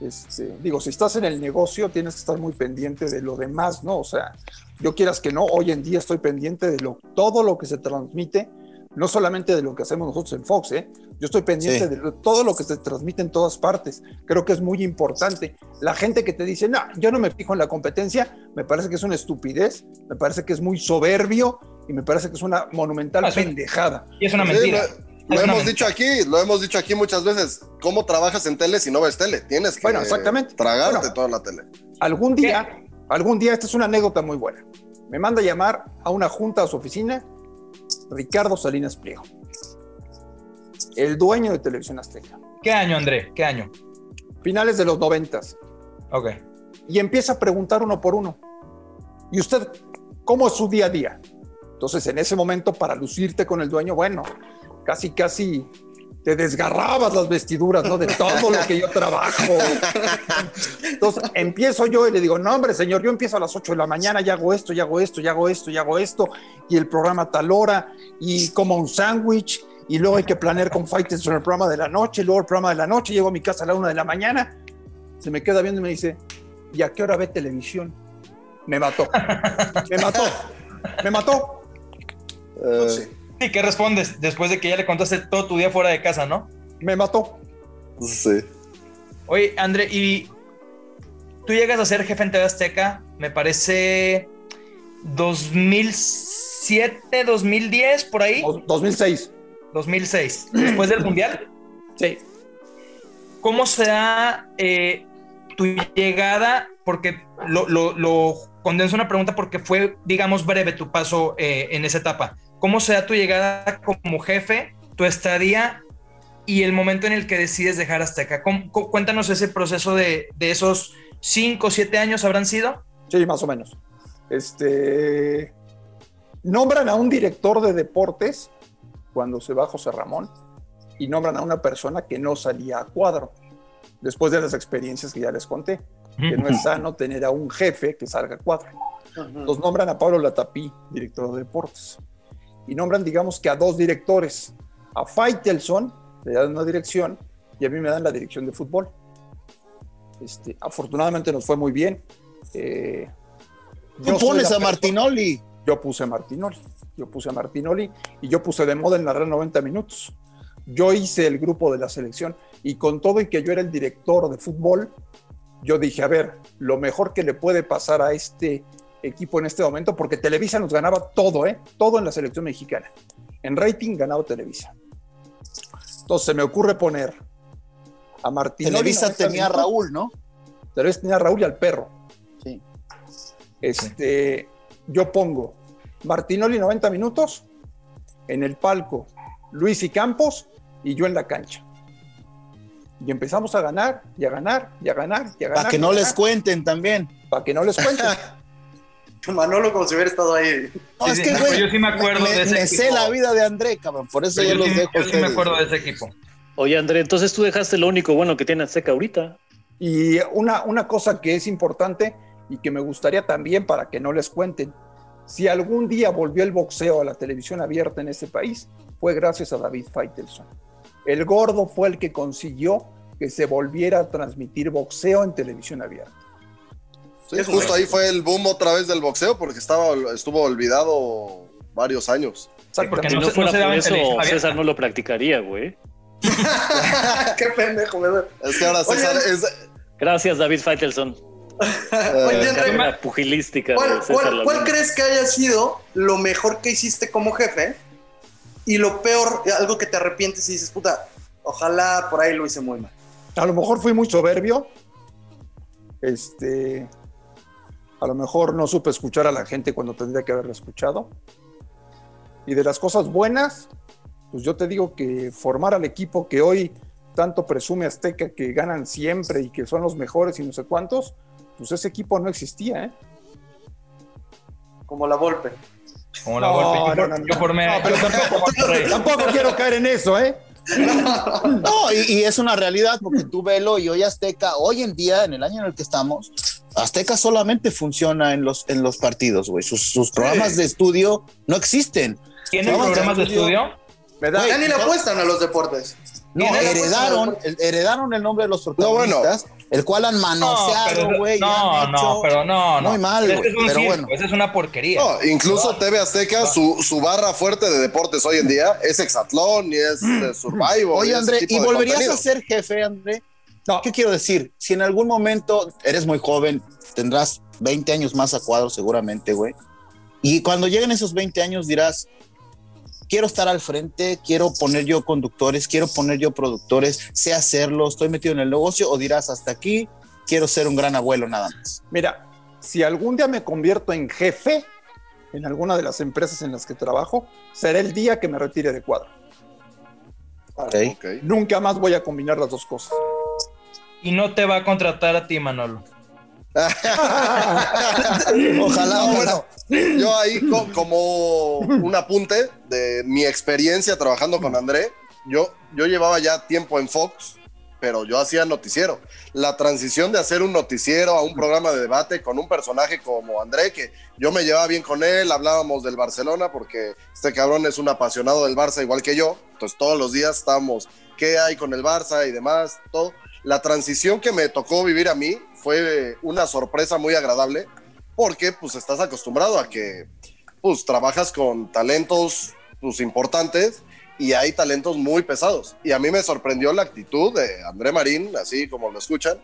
Este, digo, si estás en el negocio, tienes que estar muy pendiente de lo demás, ¿no? O sea, yo quieras que no, hoy en día estoy pendiente de lo, todo lo que se transmite, no solamente de lo que hacemos nosotros en Fox, ¿eh? Yo estoy pendiente Sí. de lo- todo lo que se transmite en todas partes. Creo que es muy importante. La gente que te dice, no, yo no me fijo en la competencia, me parece que es una estupidez, me parece que es muy soberbio y me parece que es una monumental Ah, es pendejada. Y es una mentira. Lo hemos dicho aquí, lo hemos dicho aquí muchas veces. ¿Cómo trabajas en tele si no ves tele? Tienes que Bueno, exactamente. tragarte Bueno. toda la tele. Algún día, algún día, esta es una anécdota muy buena. Me manda a llamar a una junta a su oficina Ricardo Salinas Pliego, el dueño de Televisión Azteca, ¿Qué año, André? ¿Qué año? finales de los noventas, Ok. y empieza a preguntar uno por uno. ¿Y usted cómo es su día a día? Entonces, en ese momento, para lucirte con el dueño, bueno, casi, casi te desgarrabas las vestiduras, ¿no? De todo lo que yo trabajo. Entonces, empiezo yo y le digo, no, hombre, señor, yo empiezo a las 8 de la mañana, y hago esto, y hago esto, y hago esto, y hago esto, y el programa a tal hora, y como un sándwich, y luego hay que planear con Fighters en el programa de la noche, y luego el programa de la noche, llego a mi casa a la 1 de la mañana, se me queda viendo y me dice, ¿y a qué hora ve televisión? Me mató. Me mató. Me mató. Eh, Sí. ¿Y qué respondes después de que ya le contaste todo tu día fuera de casa, no? Me mató. sí. Oye, André, y tú llegas a ser jefe en TV Azteca, me parece 2007, 2010, por ahí, Dos- 2006. 2006, después del Mundial. [CLEARS THROAT] Sí. ¿Cómo se da eh, tu llegada? Porque lo, lo, lo condenso en una pregunta porque fue, digamos, breve tu paso eh, en esa etapa. ¿Cómo se da tu llegada como jefe, tu estadía y el momento en el que decides dejar Azteca? ¿Cómo- cu- cuéntanos ese proceso de, de esos cinco o siete años habrán sido. Sí, más o menos. Este. Nombran a un director de deportes cuando se va José Ramón. y nombran a una persona que no salía a cuadro, después de las experiencias que ya les conté, que no es sano tener a un jefe que salga a cuadro. Los nombran a Pablo Latapí, director de deportes, y nombran, digamos que a dos directores, a Faitelson, le dan una dirección, y a mí me dan la dirección de fútbol. Este, afortunadamente nos fue muy bien. Eh, Tú pones a Martinoli. Yo puse a Martinoli. Yo puse a Martinoli y yo puse de moda en narrar 90 minutos. Yo hice el grupo de la selección y con todo y que yo era el director de fútbol, yo dije, a ver, lo mejor que le puede pasar a este equipo en este momento, porque Televisa nos ganaba todo, ¿eh? Todo en la selección mexicana. En rating ganaba Televisa. Entonces se me ocurre poner a Martinoli. Televisa tenía a Raúl, ¿no? Televisa tenía a Raúl y al perro. Sí. Este, yo pongo Martinoli 90 minutos, en el palco Luis y Campos y yo en la cancha. Y empezamos a ganar, y a ganar, y a ganar, y a ganar. Para que no les cuenten también. Para que no les [LAUGHS] cuenten. [LAUGHS] Manolo como si hubiera estado ahí. No, Sí, es que, güey, yo sí me acuerdo me, de ese me equipo. sé la vida de André, cabrón. Por eso yo, Yo, los sí, dejo yo sí me acuerdo de ese equipo. Oye, André, entonces tú dejaste lo único bueno que tiene Azteca ahorita. Y una, una cosa que es importante y que me gustaría también para que no les cuenten, si algún día volvió el boxeo a la televisión abierta en este país, fue gracias a David Faitelson. El gordo fue el que consiguió que se volviera a transmitir boxeo en televisión abierta. Sí, justo ahí fue el boom otra vez del boxeo porque estaba, estuvo olvidado varios años. porque Si no no, fuera no por eso. César no lo practicaría, güey. [LAUGHS] Qué pendejo, duele. Es que ahora Oye, César es... Gracias, David Faitelson. [LAUGHS] Oye, eh, pugilística. ¿Cuál, cuál crees que haya sido lo mejor que hiciste como jefe? Y lo peor, algo que te arrepientes y dices, puta, ojalá por ahí lo hice muy mal. A lo mejor fui muy soberbio. Este, a lo mejor no supe escuchar a la gente cuando tendría que haberla escuchado. Y de las cosas buenas, pues yo te digo que formar al equipo que hoy tanto presume Azteca que ganan siempre y que son los mejores y no sé cuántos, pues ese equipo no existía, ¿eh? Como la Volpe. Como la No, golpe. Yo, no, por- no, no. yo formé. No, pero tampoco quiero caer en eso, ¿eh? [LAUGHS] No, y, y es una realidad porque tú velo y hoy Azteca, hoy en día, en el año en el que estamos, Azteca solamente funciona en los, en los partidos, güey. Sus, sus programas de estudio no existen. ¿Tienen programas de estudio. Me da- Ya ni le apuestan a los deportes. No, heredaron, el- heredaron el nombre de los No, bueno. protagonistas, el cual han No, manoseado, güey. y no, no, pero no, no. muy mal, güey, es un pero circo, bueno. esa es una porquería. No, incluso TV Azteca, su, su barra fuerte de deportes hoy en día es Exatlón y es eh, Survivor. Oye, André, ¿y de volverías contenido. a ser jefe, André? No. ¿Qué quiero decir? Si en algún momento eres muy joven, tendrás 20 años más a cuadro seguramente, güey. Y cuando lleguen esos 20 años dirás, quiero estar al frente, quiero poner yo conductores, quiero poner yo productores, sé hacerlo, estoy metido en el negocio, o dirás, hasta aquí, quiero ser un gran abuelo nada más. Mira, si algún día me convierto en jefe en alguna de las empresas en las que trabajo, será el día que me retire de cuadro. ¿ok? Ok. Nunca más voy a combinar las dos cosas. Y no te va a contratar a ti, Manolo. [LAUGHS] Ojalá, No, ojalá. bueno, yo ahí co- como un apunte de mi experiencia trabajando con André, yo, yo llevaba ya tiempo en Fox, pero yo hacía noticiero. La transición de hacer un noticiero a un programa de debate con un personaje como André, que yo me llevaba bien con él, hablábamos del Barcelona, porque este cabrón es un apasionado del Barça igual que yo, entonces todos los días estábamos, ¿qué hay con el Barça y demás? Todo. La transición que me tocó vivir a mí fue una sorpresa muy agradable, porque pues estás acostumbrado a que pues trabajas con talentos pues importantes y hay talentos muy pesados. Y a mí me sorprendió la actitud de André Marín, así como lo escuchan,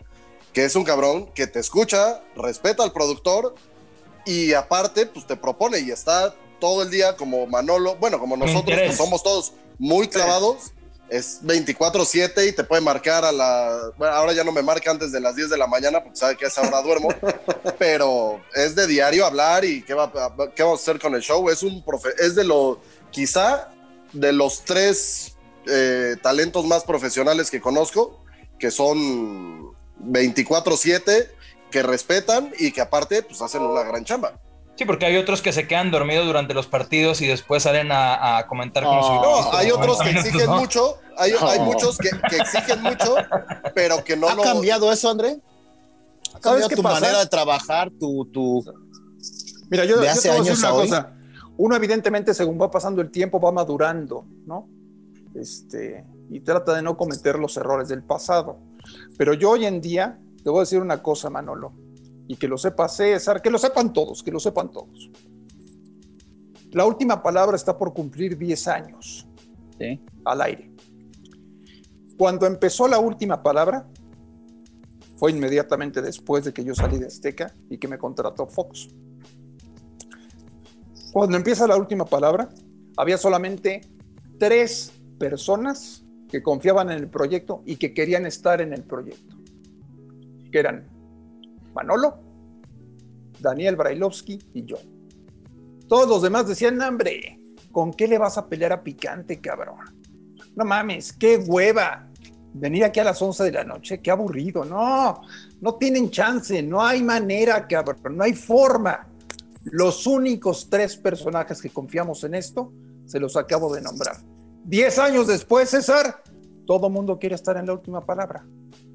que es un cabrón que te escucha, respeta al productor y aparte pues te propone y está todo el día como Manolo, bueno, como nosotros que somos todos muy clavados. Es 24-7 y te puede marcar a la. Bueno, ahora ya no me marca antes de las 10 de la mañana porque sabe que a esa hora duermo. [LAUGHS] pero es de diario hablar y qué, va, qué vamos a hacer con el show. Es un profe, es de lo, quizá de los tres eh, talentos más profesionales que conozco, que son 24-7, que respetan y que aparte pues hacen una gran chamba. Sí, porque hay otros que se quedan dormidos durante los partidos y después salen a, comentar como si... No, hay otros que exigen mucho, hay, muchos que, exigen mucho, pero que no ¿Ha cambiado eso, André? ¿Ha cambiado tu manera de trabajar, tu... tu... Mira, yo, de hace años una cosa. Uno evidentemente, según va pasando el tiempo, va madurando, ¿no? Este, y trata de no cometer los errores del pasado. Pero yo hoy en día, te voy a decir una cosa, Manolo y que lo sepa César, que lo sepan todos, que lo sepan todos. La última palabra está por cumplir 10 años al aire. Cuando empezó la última palabra, fue inmediatamente después de que yo salí de Azteca y que me contrató Fox. Cuando empieza la última palabra, había solamente tres personas que confiaban en el proyecto y que querían estar en el proyecto, que eran Manolo, Daniel Brailovsky y yo. Todos los demás decían, hombre, ¿con qué le vas a pelear a Picante, cabrón? No mames, qué hueva. Venir aquí a las 11 de la noche, qué aburrido. No, no tienen chance, no hay manera, cabrón, no hay forma. Los únicos tres personajes que confiamos en esto, se los acabo de nombrar. Diez años después, César, todo mundo quiere estar en la última palabra.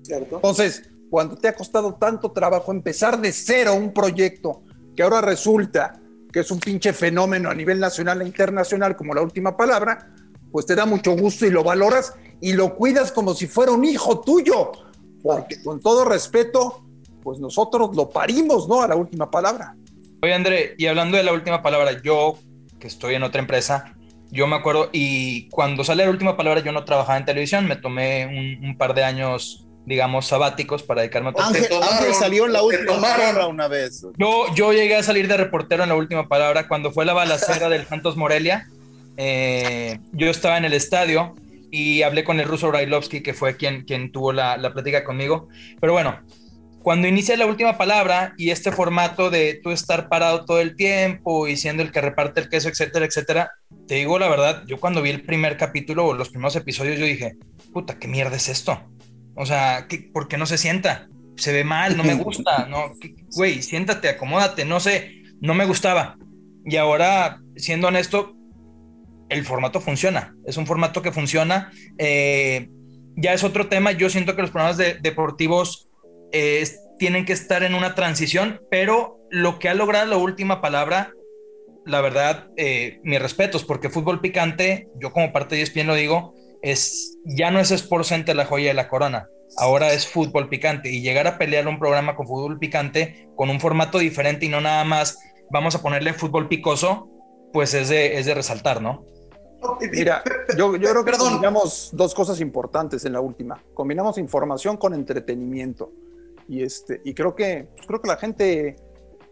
¿Cierto? Entonces, cuando te ha costado tanto trabajo empezar de cero un proyecto que ahora resulta que es un pinche fenómeno a nivel nacional e internacional como la última palabra, pues te da mucho gusto y lo valoras y lo cuidas como si fuera un hijo tuyo. Porque con todo respeto, pues nosotros lo parimos, ¿no? A la última palabra. Oye, André, y hablando de la última palabra, yo que estoy en otra empresa, yo me acuerdo, y cuando sale la última palabra, yo no trabajaba en televisión, me tomé un, un par de años digamos, sabáticos para dedicarme a Ángel, Ángel salió en la última palabra una vez. Yo, yo llegué a salir de reportero en la última palabra cuando fue la balacera del Santos Morelia. Eh, yo estaba en el estadio y hablé con el ruso Brailovsky, que fue quien, quien tuvo la, la plática conmigo. Pero bueno, cuando inicia la última palabra y este formato de tú estar parado todo el tiempo y siendo el que reparte el queso, etcétera, etcétera, te digo la verdad, yo cuando vi el primer capítulo o los primeros episodios, yo dije, puta, ¿qué mierda es esto? O sea, ¿por qué no se sienta? Se ve mal, no me [LAUGHS] gusta, no, güey, siéntate, acomódate, no sé, no me gustaba. Y ahora, siendo honesto, el formato funciona, es un formato que funciona. Eh, ya es otro tema, yo siento que los programas deportivos eh, tienen que estar en una transición, pero lo que ha logrado la última palabra, la verdad, eh, mis respetos, porque fútbol picante, yo como parte de ESPN lo digo, es, ya no es Sport Center la joya de la corona, ahora es fútbol picante y llegar a pelear un programa con fútbol picante con un formato diferente y no nada más vamos a ponerle fútbol picoso, pues es de, es de resaltar, ¿no? Mira, yo, yo creo que combinamos dos cosas importantes en la última. Combinamos información con entretenimiento. Y, este, y creo, que, pues creo que la gente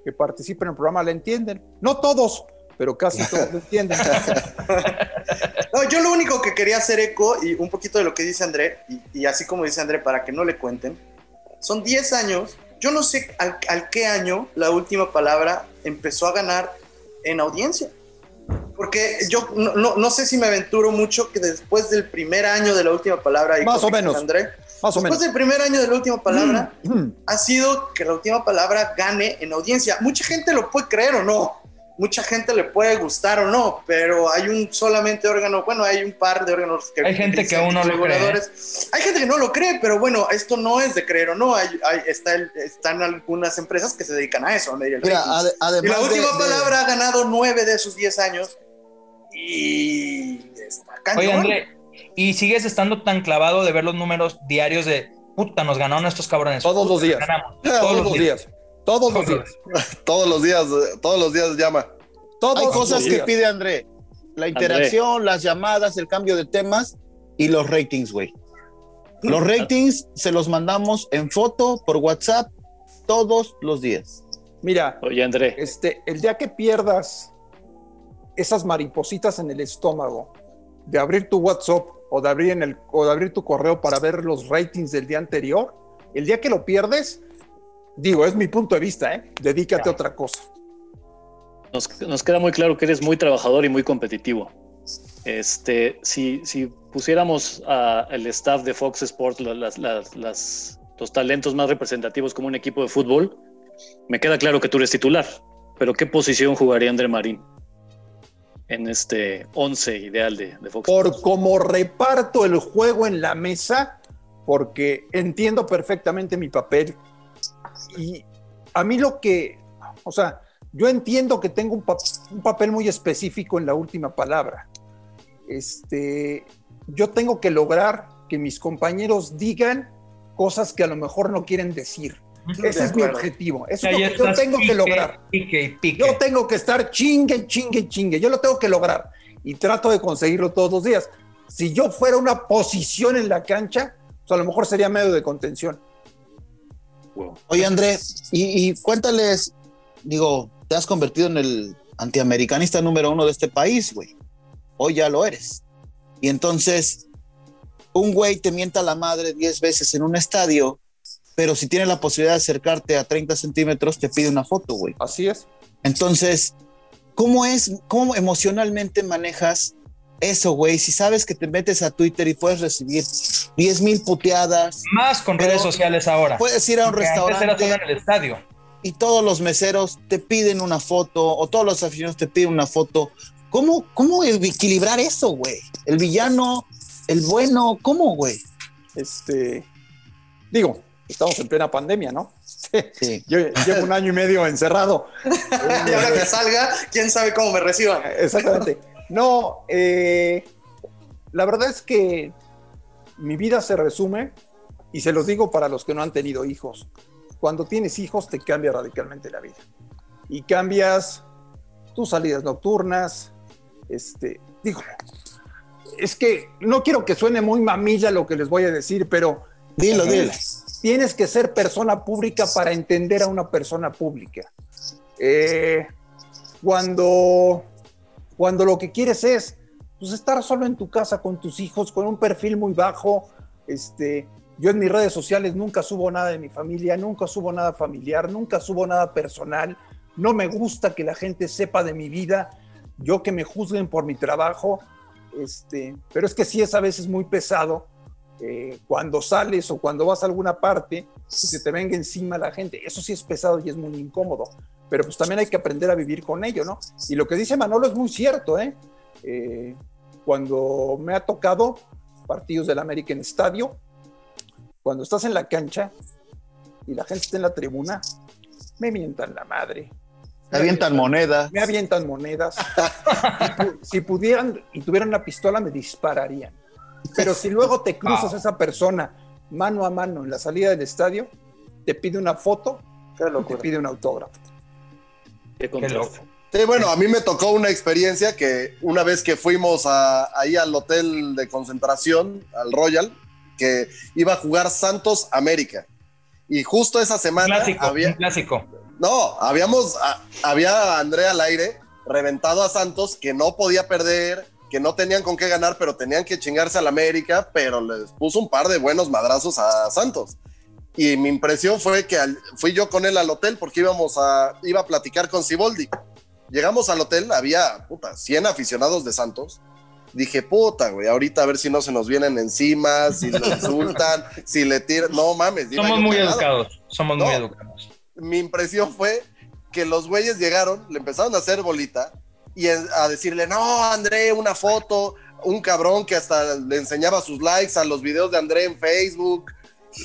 que participa en el programa la entienden. No todos, pero casi todos lo entienden. [LAUGHS] no, yo lo único que quería hacer eco y un poquito de lo que dice André, y, así como dice André, para que no le cuenten, son 10 años. Yo no sé al, qué año la última palabra empezó a ganar en audiencia. Porque yo no, no, sé si me aventuro mucho que después del primer año de la última palabra, y más o menos, André, más o después del primer año de la última palabra, mm. ha sido que la última palabra gane en audiencia. Mucha gente lo puede creer o no, mucha gente le puede gustar o no, pero hay un solamente órgano, bueno, hay un par de órganos que... Hay gente que aún no lo cree. Hay gente que no lo cree, pero bueno, esto no es de creer o no, hay, está están algunas empresas que se dedican a eso. Mira, y la última palabra ha ganado nueve de esos diez años y está cañón. Oye, André, ¿y sigues estando tan clavado de ver los números diarios de puta, nos ganaron estos cabrones? Todos los días. [LAUGHS] Todos, los días. Todos los días. [LAUGHS] todos los días, todos los días llama. Todas cosas que pide André. La interacción, las llamadas, el cambio de temas y los ratings, güey. Los ratings se los mandamos en foto por WhatsApp todos los días. Mira, Oye, André. Este, el día que pierdas esas maripositas en el estómago de abrir tu WhatsApp o de abrir, en el, o de abrir tu correo para ver los ratings del día anterior, el día que lo pierdes, Digo, es mi punto de vista, ¿eh? Dedícate a otra cosa. Nos, queda muy claro que eres muy trabajador y muy competitivo. Este, si, si pusiéramos al staff de Fox Sports las, los talentos más representativos como un equipo de fútbol, me queda claro que tú eres titular. pero ¿qué posición jugaría André Marín en este 11 ideal de, de Fox? Por cómo reparto el juego en la mesa, porque entiendo perfectamente mi papel y a mí lo que, o sea, yo entiendo que tengo un, pa- un papel muy específico en la última palabra. Este, yo tengo que lograr que mis compañeros digan cosas que a lo mejor no quieren decir. Ese es mi objetivo. Eso es lo que yo tengo que pique, lograr. Pique pique. Yo tengo que estar chingue, chingue, chingue. Yo lo tengo que lograr y trato de conseguirlo todos los días. Si yo fuera una posición en la cancha, pues a lo mejor sería medio de contención. Wow. Oye, André, y, y cuéntales, digo, te has convertido en el antiamericanista número uno de este país, güey. Hoy ya lo eres. Y entonces, un güey te mienta la madre 10 veces en un estadio, pero si tiene la posibilidad de acercarte a 30 centímetros, te pide una foto, güey. Así es. Entonces, ¿cómo es, cómo emocionalmente manejas eso, güey? Si sabes que te metes a Twitter y puedes recibir 10 mil puteadas, Más con redes sociales ahora. puedes ir a un Porque antes era restaurante solo en el estadio. y todos los meseros te piden una foto o todos los aficionados te piden una foto. ¿Cómo, cómo equilibrar eso, güey? El villano, el bueno, ¿cómo, güey? Este, digo, estamos en plena pandemia, ¿no? Sí. [LAUGHS] Yo llevo un año y medio encerrado. [LAUGHS] Y ahora que salga, quién sabe cómo me reciban. Exactamente. No, eh, la verdad es que mi vida se resume, y se los digo para los que no han tenido hijos. Cuando tienes hijos te cambia radicalmente la vida. Y cambias tus salidas nocturnas, este, digo, es que no quiero que suene muy mamilla lo que les voy a decir, pero Dilo, dilo. tienes que ser persona pública para entender a una persona pública. Eh, cuando, cuando lo que quieres es pues, estar solo en tu casa con tus hijos, con un perfil muy bajo, este, yo en mis redes sociales nunca subo nada de mi familia, nunca subo nada familiar, nunca subo nada personal, no me gusta que la gente sepa de mi vida, yo que me juzguen por mi trabajo, este, pero es que sí es a veces muy pesado eh, cuando sales o cuando vas a alguna parte, se te venga encima la gente. Eso sí es pesado y es muy incómodo, pero pues también hay que aprender a vivir con ello, ¿no? Y lo que dice Manolo es muy cierto, ¿eh? Eh, cuando me ha tocado partidos del América en estadio, cuando estás en la cancha y la gente está en la tribuna, me mientan la madre. Te avientan monedas. Me avientan monedas. si, pu- si pudieran y tuvieran una pistola, me dispararían. Pero si luego te cruzas a esa persona mano a mano en la salida del estadio, te pide una foto, te pide un autógrafo. Qué Qué contraste. loco. Sí, bueno, a mí me tocó una experiencia que una vez que fuimos a- ahí al hotel de concentración, al Royal, que iba a jugar Santos América. Y justo esa semana clásico, había, clásico. no, habíamos, a- había a Andrea al aire reventado a Santos que no podía perder, que no tenían con qué ganar, pero tenían que chingarse al América, pero les puso un par de buenos madrazos a Santos. Y mi impresión fue que al- fui yo con él al hotel porque íbamos a, iba a platicar con Siboldi. Llegamos al hotel, había, puta, 100 aficionados de Santos. Dije, puta, güey, ahorita a ver si no se nos vienen encima, si lo [LAUGHS] insultan, si le tiran. No mames. Somos muy cagado educados. Somos muy No. educados. mi impresión fue que los güeyes llegaron, le empezaron a hacer bolita y a decirle, no, André, una foto, un cabrón que hasta le enseñaba sus likes a los videos de André en Facebook,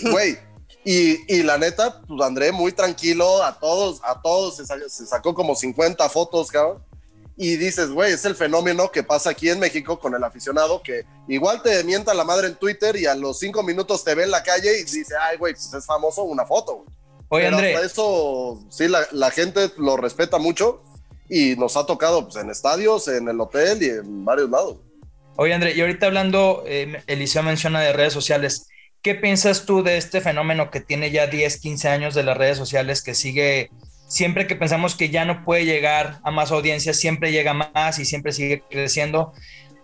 güey. Y, y la neta, pues André muy tranquilo, a todos, a todos se, se sacó como 50 fotos, cabrón. Y dices, güey, es el fenómeno que pasa aquí en México con el aficionado que igual te mienta la madre en Twitter y a los cinco minutos te ve en la calle y dice, ay, güey, pues es famoso una foto, güey. Oye, Pero André, hasta eso sí, la, la gente lo respeta mucho y nos ha tocado pues, en estadios, en el hotel y en varios lados. Oye, André, y ahorita hablando, eh, Eliseo menciona de redes sociales. ¿Qué piensas tú de este fenómeno que tiene ya 10, 15 años de las redes sociales, que sigue, siempre que pensamos que ya no puede llegar a más audiencia, siempre llega más y siempre sigue creciendo?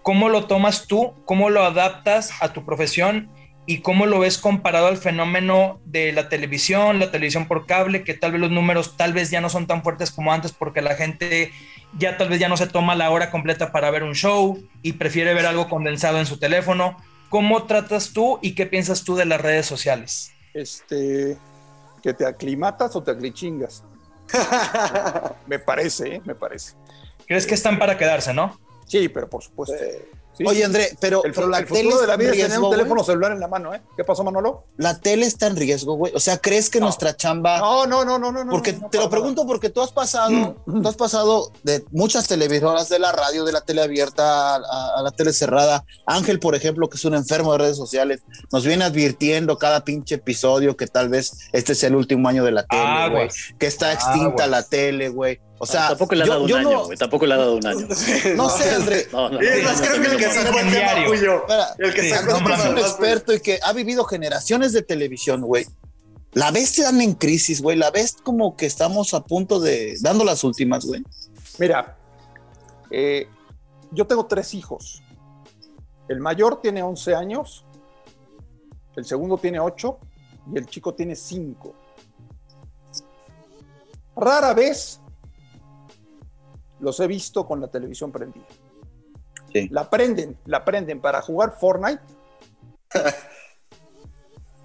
¿Cómo lo tomas tú? ¿Cómo lo adaptas a tu profesión? ¿Y cómo lo ves comparado al fenómeno de la televisión, la televisión por cable, que tal vez los números tal vez ya no son tan fuertes como antes porque la gente ya tal vez ya no se toma la hora completa para ver un show y prefiere ver algo condensado en su teléfono. ¿Cómo tratas tú y qué piensas tú de las redes sociales? Este, que te aclimatas o te aclichingas. [LAUGHS] me parece, ¿eh? me parece. ¿Crees que están para quedarse, no? Sí, pero por supuesto. Sí, Oye. André, pero, el, pero la el tele futuro de la está vida riesgo, un teléfono güey. celular en la mano, ¿eh? ¿Qué pasó, Manolo? La tele está en riesgo, güey. O sea, ¿crees que No. nuestra chamba No, no, no, no, no. no, Porque no, te para lo pregunto porque tú has pasado, [CLEARS THROAT] tú has pasado de muchas televisoras, de la radio, de la tele abierta a, a- a la tele cerrada. Ángel, por ejemplo, que es un enfermo de redes sociales, nos viene advirtiendo cada pinche episodio que tal vez este sea el último año de la tele, güey. Aguas. Que está extinta Aguas. la tele, güey. O sea, Ah, tampoco le ha yo- dado un yo año, no- güey. Tampoco le ha dado un año. [LAUGHS] No sé, André. No, no, no, no, creo que no, que no, sacó no, el tema diario. fui yo. Espera, El que Sí, sacó tema eres un experto y que ha vivido generaciones de televisión, güey. La ves te dan en crisis, güey. La ves como que estamos a punto de dando las últimas, güey. Mira, eh, yo tengo tres hijos. El mayor tiene 11 años, el segundo tiene 8 y el chico tiene 5. Rara vez los he visto con la televisión prendida. Sí. La prenden, la prenden para jugar Fortnite [LAUGHS]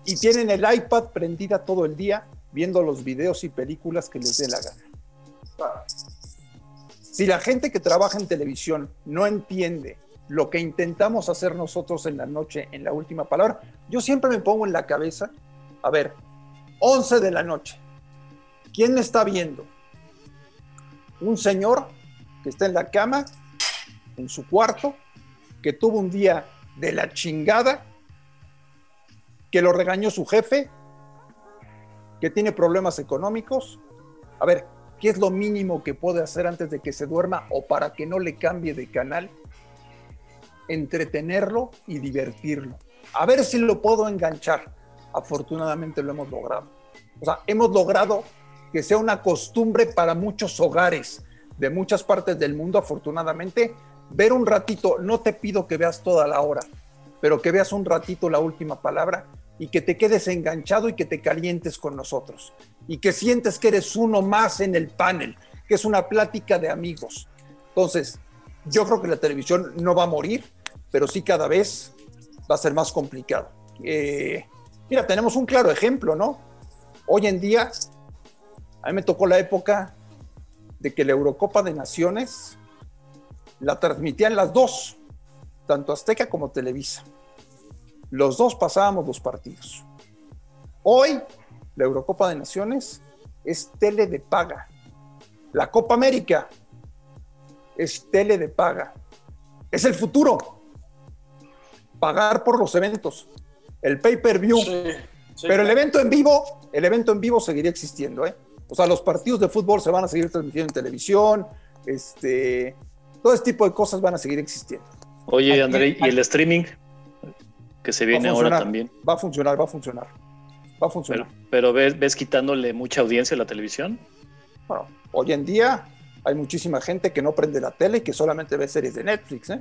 y tienen el iPad prendida todo el día viendo los videos y películas que les dé la gana. Si la gente que trabaja en televisión no entiende lo que intentamos hacer nosotros en la noche, en la última palabra, yo siempre me pongo en la cabeza, a ver, 11 de la noche, ¿quién me está viendo? Un señor que está en la cama, en su cuarto, que tuvo un día de la chingada, que lo regañó su jefe, que tiene problemas económicos. A ver, ¿qué es lo mínimo que puede hacer antes de que se duerma o para que no le cambie de canal? Entretenerlo y divertirlo. A ver si lo puedo enganchar. Afortunadamente lo hemos logrado. O sea, hemos logrado que sea una costumbre para muchos hogares de muchas partes del mundo, afortunadamente, ver un ratito, no te pido que veas toda la hora, pero que veas un ratito la última palabra y que te quedes enganchado y que te calientes con nosotros y que sientes que eres uno más en el panel, que es una plática de amigos. Entonces, yo creo que la televisión no va a morir, pero sí cada vez va a ser más complicado. Eh, mira, tenemos un claro ejemplo, ¿no? Hoy en día, a mí me tocó la época de que la Eurocopa de Naciones la transmitían las dos, tanto Azteca como Televisa. Los dos pasábamos los partidos. Hoy, la Eurocopa de Naciones es tele de paga. La Copa América es tele de paga. Es el futuro. Pagar por los eventos. El pay-per-view. Pero el evento en vivo, el evento en vivo seguiría existiendo, ¿eh? O sea, los partidos de fútbol se van a seguir transmitiendo en televisión, este, todo este tipo de cosas van a seguir existiendo. Oye, Aquí- André, ¿y el streaming? Que se viene ahora también. Va a funcionar, va a funcionar. Va a funcionar. Pero, pero ves, ves quitándole mucha audiencia a la televisión. Bueno, hoy en día hay muchísima gente que no prende la tele y que solamente ve series de Netflix, ¿eh?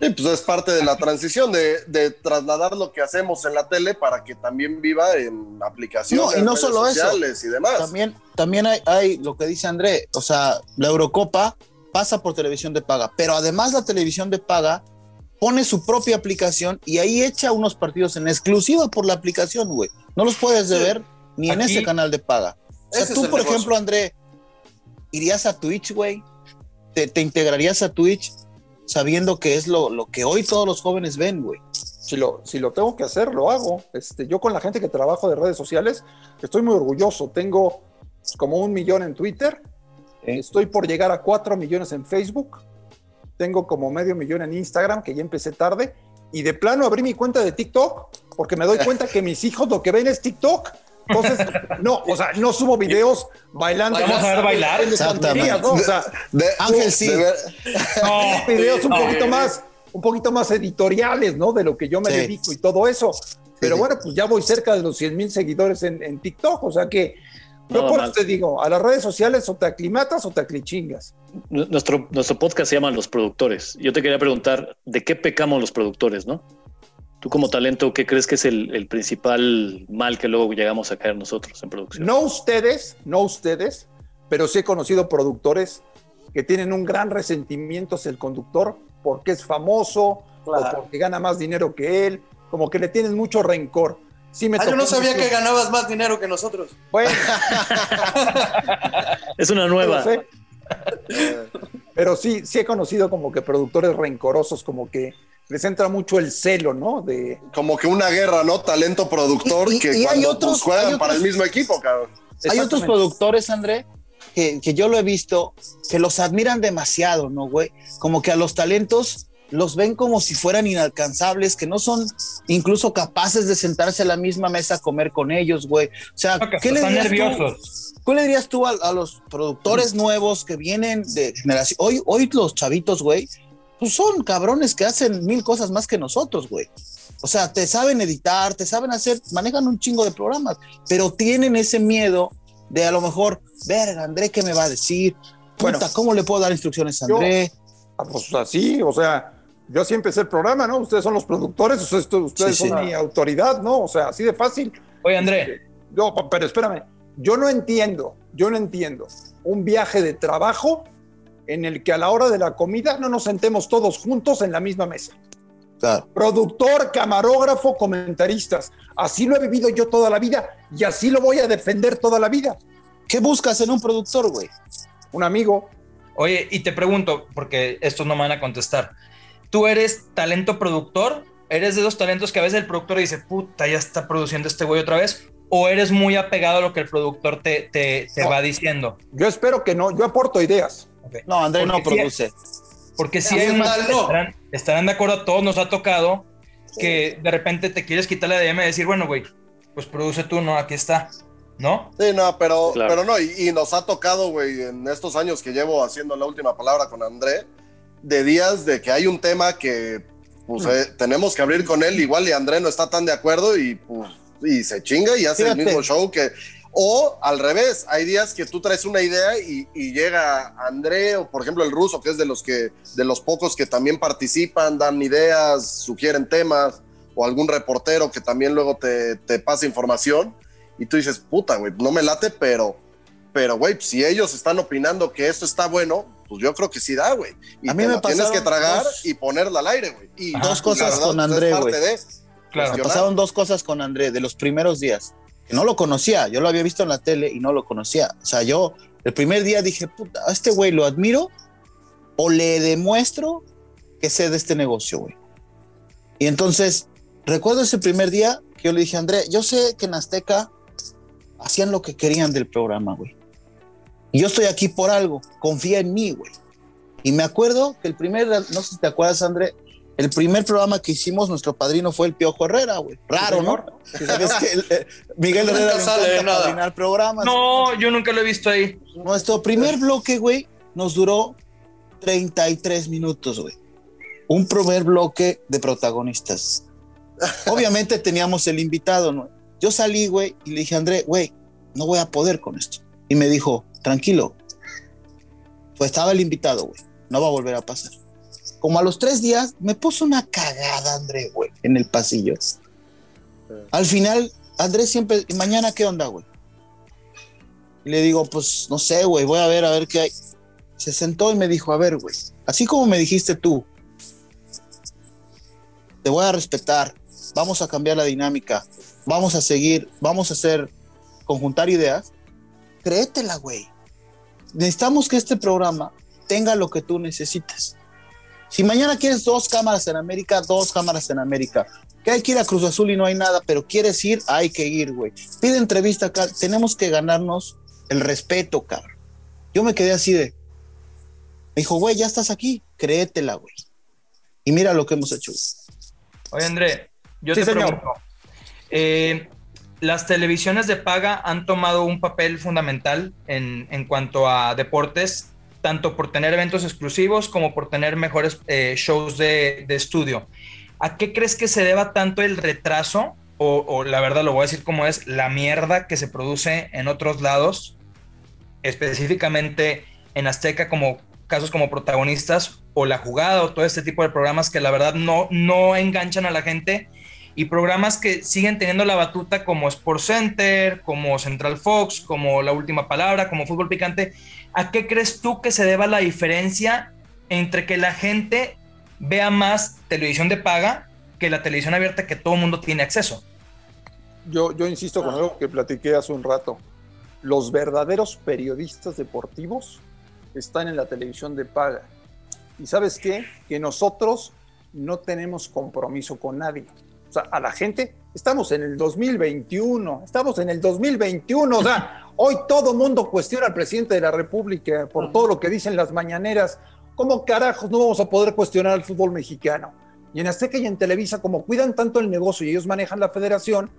Sí, pues es parte de la transición de, de trasladar lo que hacemos en la tele para que también viva en aplicaciones, No, y no redes solo eso. sociales y demás. También, también hay, hay lo que dice André, o sea, la Eurocopa pasa por televisión de paga, pero además la televisión de paga pone su propia aplicación y ahí echa unos partidos en exclusiva por la aplicación, güey. No los puedes Sí. ver ni en ese canal de paga. O sea, tú, por negocio. ejemplo, André, irías a Twitch, güey. Te, te integrarías a Twitch sabiendo que es lo, lo que hoy todos los jóvenes ven, güey. Si lo, si lo tengo que hacer, lo hago. Este, yo con la gente que trabajo de redes sociales, estoy muy orgulloso. Tengo como un millón en Twitter, estoy por llegar a cuatro millones en Facebook, tengo como medio millón en Instagram, que ya empecé tarde, y de plano abrí mi cuenta de TikTok, porque me doy [LAUGHS] cuenta que mis hijos lo que ven es TikTok. Entonces, no, o sea, no subo videos bailando. Vamos a ver bailar. Exactamente. ¿no? O sea, De- Ángel, sí. de ver- No, videos un no. poquito más, un poquito más editoriales, ¿no? De lo que yo me Sí. dedico y todo eso. Pero sí. bueno, pues ya voy cerca de los 100 mil seguidores en, en TikTok, o sea que yo No, por eso te digo, a las redes sociales o te aclimatas o te aclichingas. Nu- Nuestro, nuestro podcast se llama Los Productores. Yo te quería preguntar, ¿de qué pecamos los productores, no? Tú como talento, ¿qué crees que es el, el principal mal que luego llegamos a caer nosotros en producción? No ustedes, no ustedes, pero sí he conocido productores que tienen un gran resentimiento hacia el conductor porque es famoso o porque gana más dinero que él, como que le tienen mucho rencor. sí me Ah, yo no sabía que ganabas más dinero que nosotros. Bueno, [LAUGHS] Es una nueva. sé. Pero sí, sí he conocido como que productores rencorosos, como que les entra mucho el celo, ¿no? De, Como que una guerra, ¿no? Talento productor Y- y- que y hay cuando otros- pues, juegan hay otros- para el mismo equipo, cabrón. Hay otros productores, André, que, que yo lo he visto, que los admiran demasiado, ¿no, güey? Como que a los talentos los ven como si fueran inalcanzables, que no son incluso capaces de sentarse a la misma mesa a comer con ellos, güey. O sea, No, que ¿qué le tú? nerviosos. ¿Qué le dirías tú a, a los productores nuevos que vienen de generación? Hoy, hoy los chavitos, güey, pues son cabrones que hacen mil cosas más que nosotros, güey. O sea, te saben editar, te saben hacer, manejan un chingo de programas, pero tienen ese miedo de a lo mejor, verga, André, ¿qué me va a decir? Puta, Bueno. ¿cómo le puedo dar instrucciones a André? ah, pues así, o sea, yo así empecé el programa, ¿no? Ustedes son los productores, ustedes, ustedes Sí, sí. son mi autoridad, ¿no? O sea, así de fácil. Oye, André, No, pero espérame, yo no entiendo, yo no entiendo un viaje de trabajo en el que a la hora de la comida no nos sentemos todos juntos en la misma mesa. Claro. Productor, camarógrafo, comentaristas. Así lo he vivido yo toda la vida y así lo voy a defender toda la vida. ¿Qué buscas en un productor, güey? Un amigo, oye, y te pregunto, porque estos no me van a contestar. ¿Tú eres talento productor? ¿Eres de esos talentos que a veces el productor dice, puta, ya está produciendo este güey otra vez? ¿O eres muy apegado a lo que el productor te, te, te No. va diciendo? yo espero que no, yo aporto ideas. No, André no Porque produce. Porque si Sí, hay estarán, estarán de acuerdo, a todos nos ha tocado que de repente te quieres quitar la DM y decir, bueno, güey, pues produce tú, no, aquí está, ¿no? Sí, no, pero, Claro. pero no, y, y nos ha tocado, güey, en estos años que llevo haciendo la última palabra con André, de días de que hay un tema que pues, Mm. eh, tenemos que abrir con él, igual y André no está tan de acuerdo y pues y se chinga y hace Fíjate. el mismo show que... O al revés, hay días que tú traes una idea y, y llega André o por ejemplo el ruso, que es de los que de los pocos que también participan, dan ideas, sugieren temas, o algún reportero que también luego te, te pasa información y tú dices, puta, güey, no me late, pero, pero, güey, si ellos están opinando que esto está bueno, pues yo creo que sí da, güey. Y A mí te me la tienes que tragar dos- y ponerla al aire, güey. Y Ajá. Dos cosas verdad, con pues, es André, güey. Claro. Me pasaron dos cosas con André de los primeros días. No lo conocía, yo lo había visto en la tele y no lo conocía. O sea, yo el primer día dije, puta, a este güey lo admiro o le demuestro que sé de este negocio, güey. Y entonces, recuerdo ese primer día que yo le dije, André, yo sé que en Azteca hacían lo que querían del programa, güey. Y yo estoy aquí por algo, confía en mí, güey. Y me acuerdo que el primer, no sé si te acuerdas, André, el primer programa que hicimos, nuestro padrino fue el Piojo Herrera, güey. Raro, ¿no? Sabes que el- eh, Miguel Herrera le sale nada. padrinar programas. No, yo nunca lo he visto ahí. Nuestro primer bloque, güey, nos duró 33 minutos, güey. Un primer bloque de protagonistas. [LAUGHS] Obviamente teníamos el invitado, ¿no? Yo salí, güey, y le dije, André, güey, no voy a poder con esto. Y me dijo, tranquilo. Pues estaba el invitado, güey. No va a volver a pasar. Como a los tres días, me puso una cagada, André, güey, en el pasillo. Al final, André siempre, ¿y mañana qué onda, güey? Y le digo, pues no sé, güey, voy a ver, a ver qué hay. Se sentó y me dijo, a ver, güey, así como me dijiste tú, te voy a respetar, vamos a cambiar la dinámica, vamos a seguir, vamos a hacer, conjuntar ideas, créetela, güey. Necesitamos que este programa tenga lo que tú necesitas. Si mañana quieres dos cámaras en América, dos cámaras en América. Que hay que ir a Cruz Azul y no hay nada, pero quieres ir, hay que ir, güey. Pide entrevista acá, tenemos que ganarnos el respeto, cabrón. Yo me quedé así de. Me dijo, güey, ya estás aquí, créetela, güey. Y mira lo que hemos hecho. Oye, André, yo Sí, te señor. pregunto. eh, las televisiones de paga han tomado un papel fundamental en, en cuanto a deportes, tanto por tener eventos exclusivos como por tener mejores eh, shows de, de estudio. ¿A qué crees que se deba tanto el retraso? O, o la verdad lo voy a decir como es, la mierda que se produce en otros lados, específicamente en Azteca como casos como protagonistas o la jugada o todo este tipo de programas que la verdad no, no enganchan a la gente y programas que siguen teniendo la batuta como Sports Center, como Central Fox, como La Última Palabra, como Fútbol Picante. ¿A qué crees tú que se deba la diferencia entre que la gente vea más televisión de paga que la televisión abierta que todo el mundo tiene acceso? Yo, yo insisto con algo que platiqué hace un rato. Los verdaderos periodistas deportivos están en la televisión de paga. ¿Y sabes qué? Que nosotros no tenemos compromiso con nadie. O sea, a la gente, estamos en el 2021, estamos en el 2021, o sea, hoy todo mundo cuestiona al presidente de la República por todo lo que dicen las mañaneras. ¿Cómo carajos no vamos a poder cuestionar al fútbol mexicano? Y en Azteca y en Televisa, como cuidan tanto el negocio y ellos manejan la federación,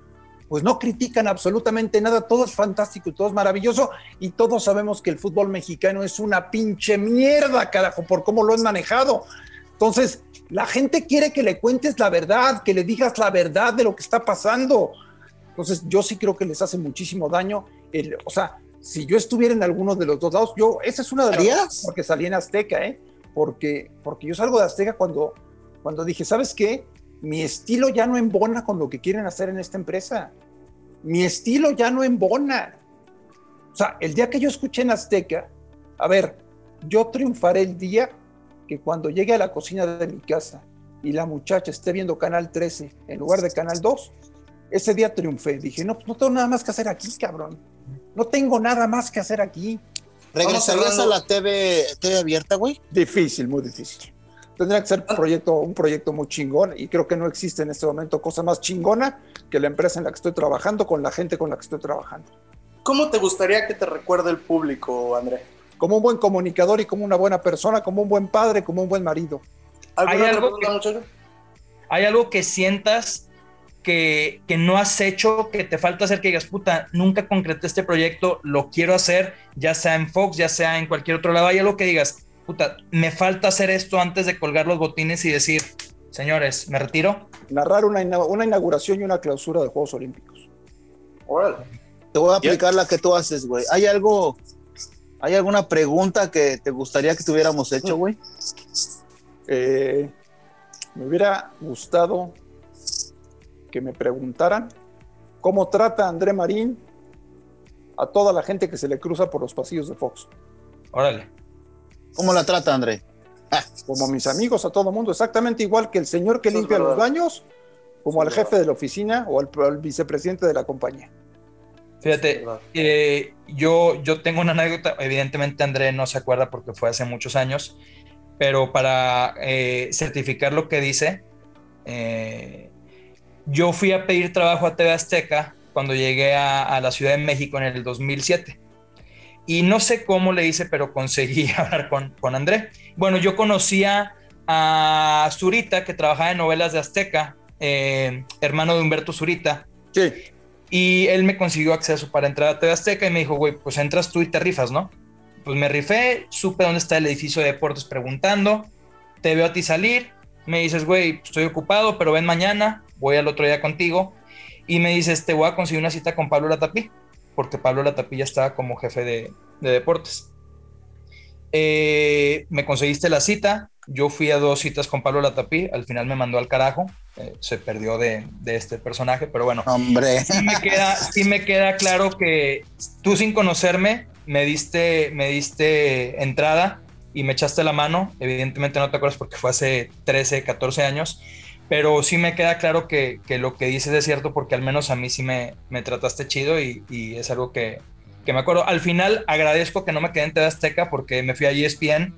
pues no critican absolutamente nada, todo es fantástico y todo es maravilloso y todos sabemos que el fútbol mexicano es una pinche mierda, carajo, por cómo lo han manejado. Entonces, la gente quiere que le cuentes la verdad, que le digas la verdad de lo que está pasando. Entonces, yo sí creo que les hace muchísimo daño. El, o sea, si yo estuviera en alguno de los dos lados, yo, esa es una de las porque salí en Azteca, ¿eh? Porque, porque yo salgo de Azteca cuando, cuando dije, ¿sabes qué? mi estilo ya no embona con lo que quieren hacer en esta empresa. Mi estilo ya no embona. O sea, el día que yo escuché en Azteca, a ver, yo triunfaré el día que cuando llegue a la cocina de mi casa y la muchacha esté viendo Canal 13 en lugar de Canal 2, ese día triunfé. Dije, no, pues no tengo nada más que hacer aquí, cabrón. No tengo nada más que hacer aquí. ¿Regresarías a la TV, TV abierta, güey? Difícil, muy difícil tendría que ser un proyecto, un proyecto muy chingón y creo que no existe en este momento cosa más chingona que la empresa en la que estoy trabajando con la gente con la que estoy trabajando. ¿Cómo te gustaría que te recuerde el público, André? Como un buen comunicador y como una buena persona, como un buen padre, como un buen marido. ¿Hay algo, que, ¿Hay algo que sientas que, que, no has hecho, que te falta hacer, que digas, puta, nunca concreté este proyecto, lo quiero hacer, ya sea en Fox, ya sea en cualquier otro lado? ¿Hay algo que digas, puta, me falta hacer esto antes de colgar los botines y decir, señores, me retiro. Narrar una, una inauguración y una clausura de Juegos Olímpicos. Te voy a aplicar la que tú haces, güey. ¿Hay algo, hay alguna pregunta que te gustaría que tuviéramos hecho, güey? Eh, me hubiera gustado que me preguntaran cómo trata André Marín a toda la gente que se le cruza por los pasillos de Fox. Órale. ¿Cómo la trata, André? Ah. Como mis amigos, a todo mundo, exactamente igual que el señor que limpia los baños, como al jefe de la oficina o al, vicepresidente de la compañía. Fíjate, eh, yo, yo tengo una anécdota, evidentemente André no se acuerda porque fue hace muchos años, pero para eh, certificar lo que dice, eh, yo fui a pedir trabajo a TV Azteca cuando llegué a, a la Ciudad de México en el 2007 y no sé cómo le hice, pero conseguí [LAUGHS] hablar con, con André. Bueno, yo conocía a Zurita, que trabajaba en novelas de Azteca, eh, hermano de Humberto Zurita. Sí. Y él me consiguió acceso para entrar a TV Azteca y me dijo, güey, pues entras tú y te rifas, ¿no? Pues me rifé, supe dónde está el edificio de deportes preguntando, te veo a ti salir, me dices, güey, estoy ocupado, pero ven mañana, voy al otro día contigo. Y me dices, te voy a conseguir una cita con Pablo Latapí porque Pablo Latapilla estaba como jefe de, deportes. Eh, me conseguiste la cita, yo fui a dos citas con Pablo Latapí, al final me mandó al carajo, eh, se perdió de, este personaje, pero bueno, Hombre. Sí, me queda, sí me queda claro que tú sin conocerme me diste, me diste entrada y me echaste la mano, evidentemente no te acuerdas porque fue hace 13, 14 años, pero sí me queda claro que, lo que dices es cierto porque al menos a mí sí me, me trataste chido y, es algo que, me acuerdo. Al final agradezco que no me quedé en TV Azteca porque me fui a ESPN,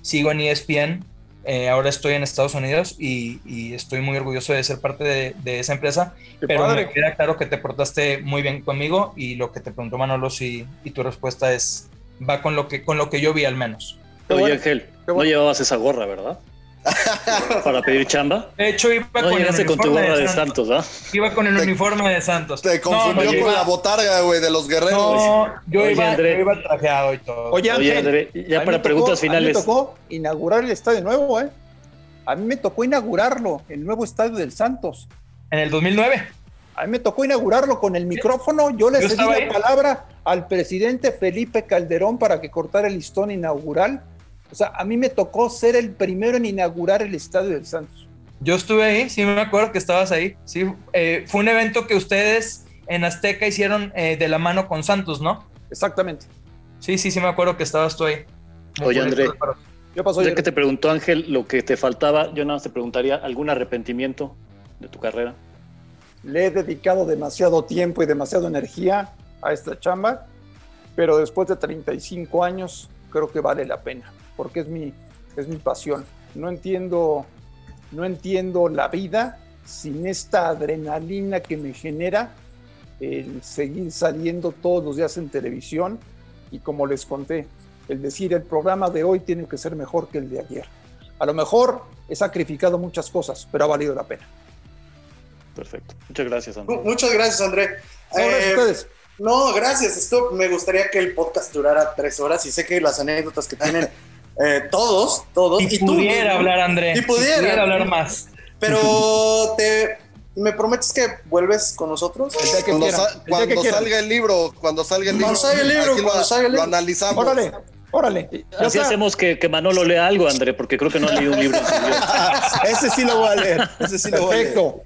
sigo en ESPN, eh, ahora estoy en Estados Unidos y, estoy muy orgulloso de ser parte de, esa empresa, pero me queda claro que te portaste muy bien conmigo y lo que te preguntó Manolo si, y tu respuesta es, va con lo que, con lo que yo vi al menos. Oye Ángel, no llevabas esa gorra, ¿verdad? [LAUGHS] para pedir chamba. De hecho, iba con el con tu gorra de, Santos, ¿ah? Iba con el uniforme de Santos. Te confundió con la botarga, güey, de los guerreros. No, yo, iba, André, iba, trajeado y todo. Oye, Oye André, ya para preguntas finales. A mí me tocó inaugurar el estadio nuevo, ¿eh? A mí me tocó inaugurarlo, el nuevo estadio del Santos. En el 2009. A mí me tocó inaugurarlo con el micrófono. Yo le cedí la palabra al presidente Felipe Calderón para que cortara el listón inaugural o sea, a mí me tocó ser el primero en inaugurar el Estadio del Santos. Yo estuve ahí, sí me acuerdo que estabas ahí. Sí, eh, fue un evento que ustedes en Azteca hicieron eh, de la mano con Santos, ¿no? Exactamente. Sí, sí, sí me acuerdo que estabas tú ahí. Oye, André, ¿qué pasó? Ya que te preguntó Ángel lo que te faltaba, yo nada más te preguntaría, ¿algún arrepentimiento de tu carrera? le he dedicado demasiado tiempo y demasiada energía a esta chamba, pero después de 35 años creo que vale la pena, porque es mi, es mi pasión. No entiendo, no entiendo la vida sin esta adrenalina que me genera el seguir saliendo todos los días en televisión y como les conté, el decir el programa de hoy tiene que ser mejor que el de ayer. A lo mejor he sacrificado muchas cosas, pero ha valido la pena. Perfecto. Muchas gracias, André. Muchas gracias, André. No, gracias a Eh, ustedes. No, gracias. Esto me gustaría que el podcast durara tres horas y sé que las anécdotas que tienen [LAUGHS] eh, todos, todos. Y, tú pudiera hablar, André. Y pudiera. hablar más. Pero te, ¿me prometes que vuelves con nosotros? El día que Cuando, el que salga el libro, cuando salga el libro, Cuando salga el libro, lo- cuando salga el lo libro. analizamos. Órale, órale. Ya Así está. hacemos que, que Manolo lea algo, André, porque creo que no ha leído un libro. [LAUGHS] Ese sí lo voy a leer. Ese sí lo voy a leer. Perfecto.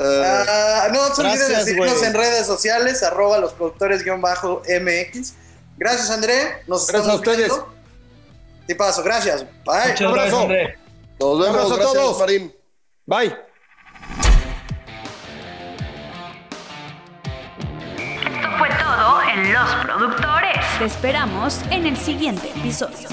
Ah, no se olviden de seguirnos en redes sociales, arroba los productores guion bajo MX. Gracias, André. Nos Gracias a estamos ustedes. viendo. Tipazo, gracias. Bye. Muchas abrazo. gracias, nos vemos. abrazo a Gracias, todos. Marín. Bye. Esto fue todo en Los Productores. Te esperamos en el siguiente episodio.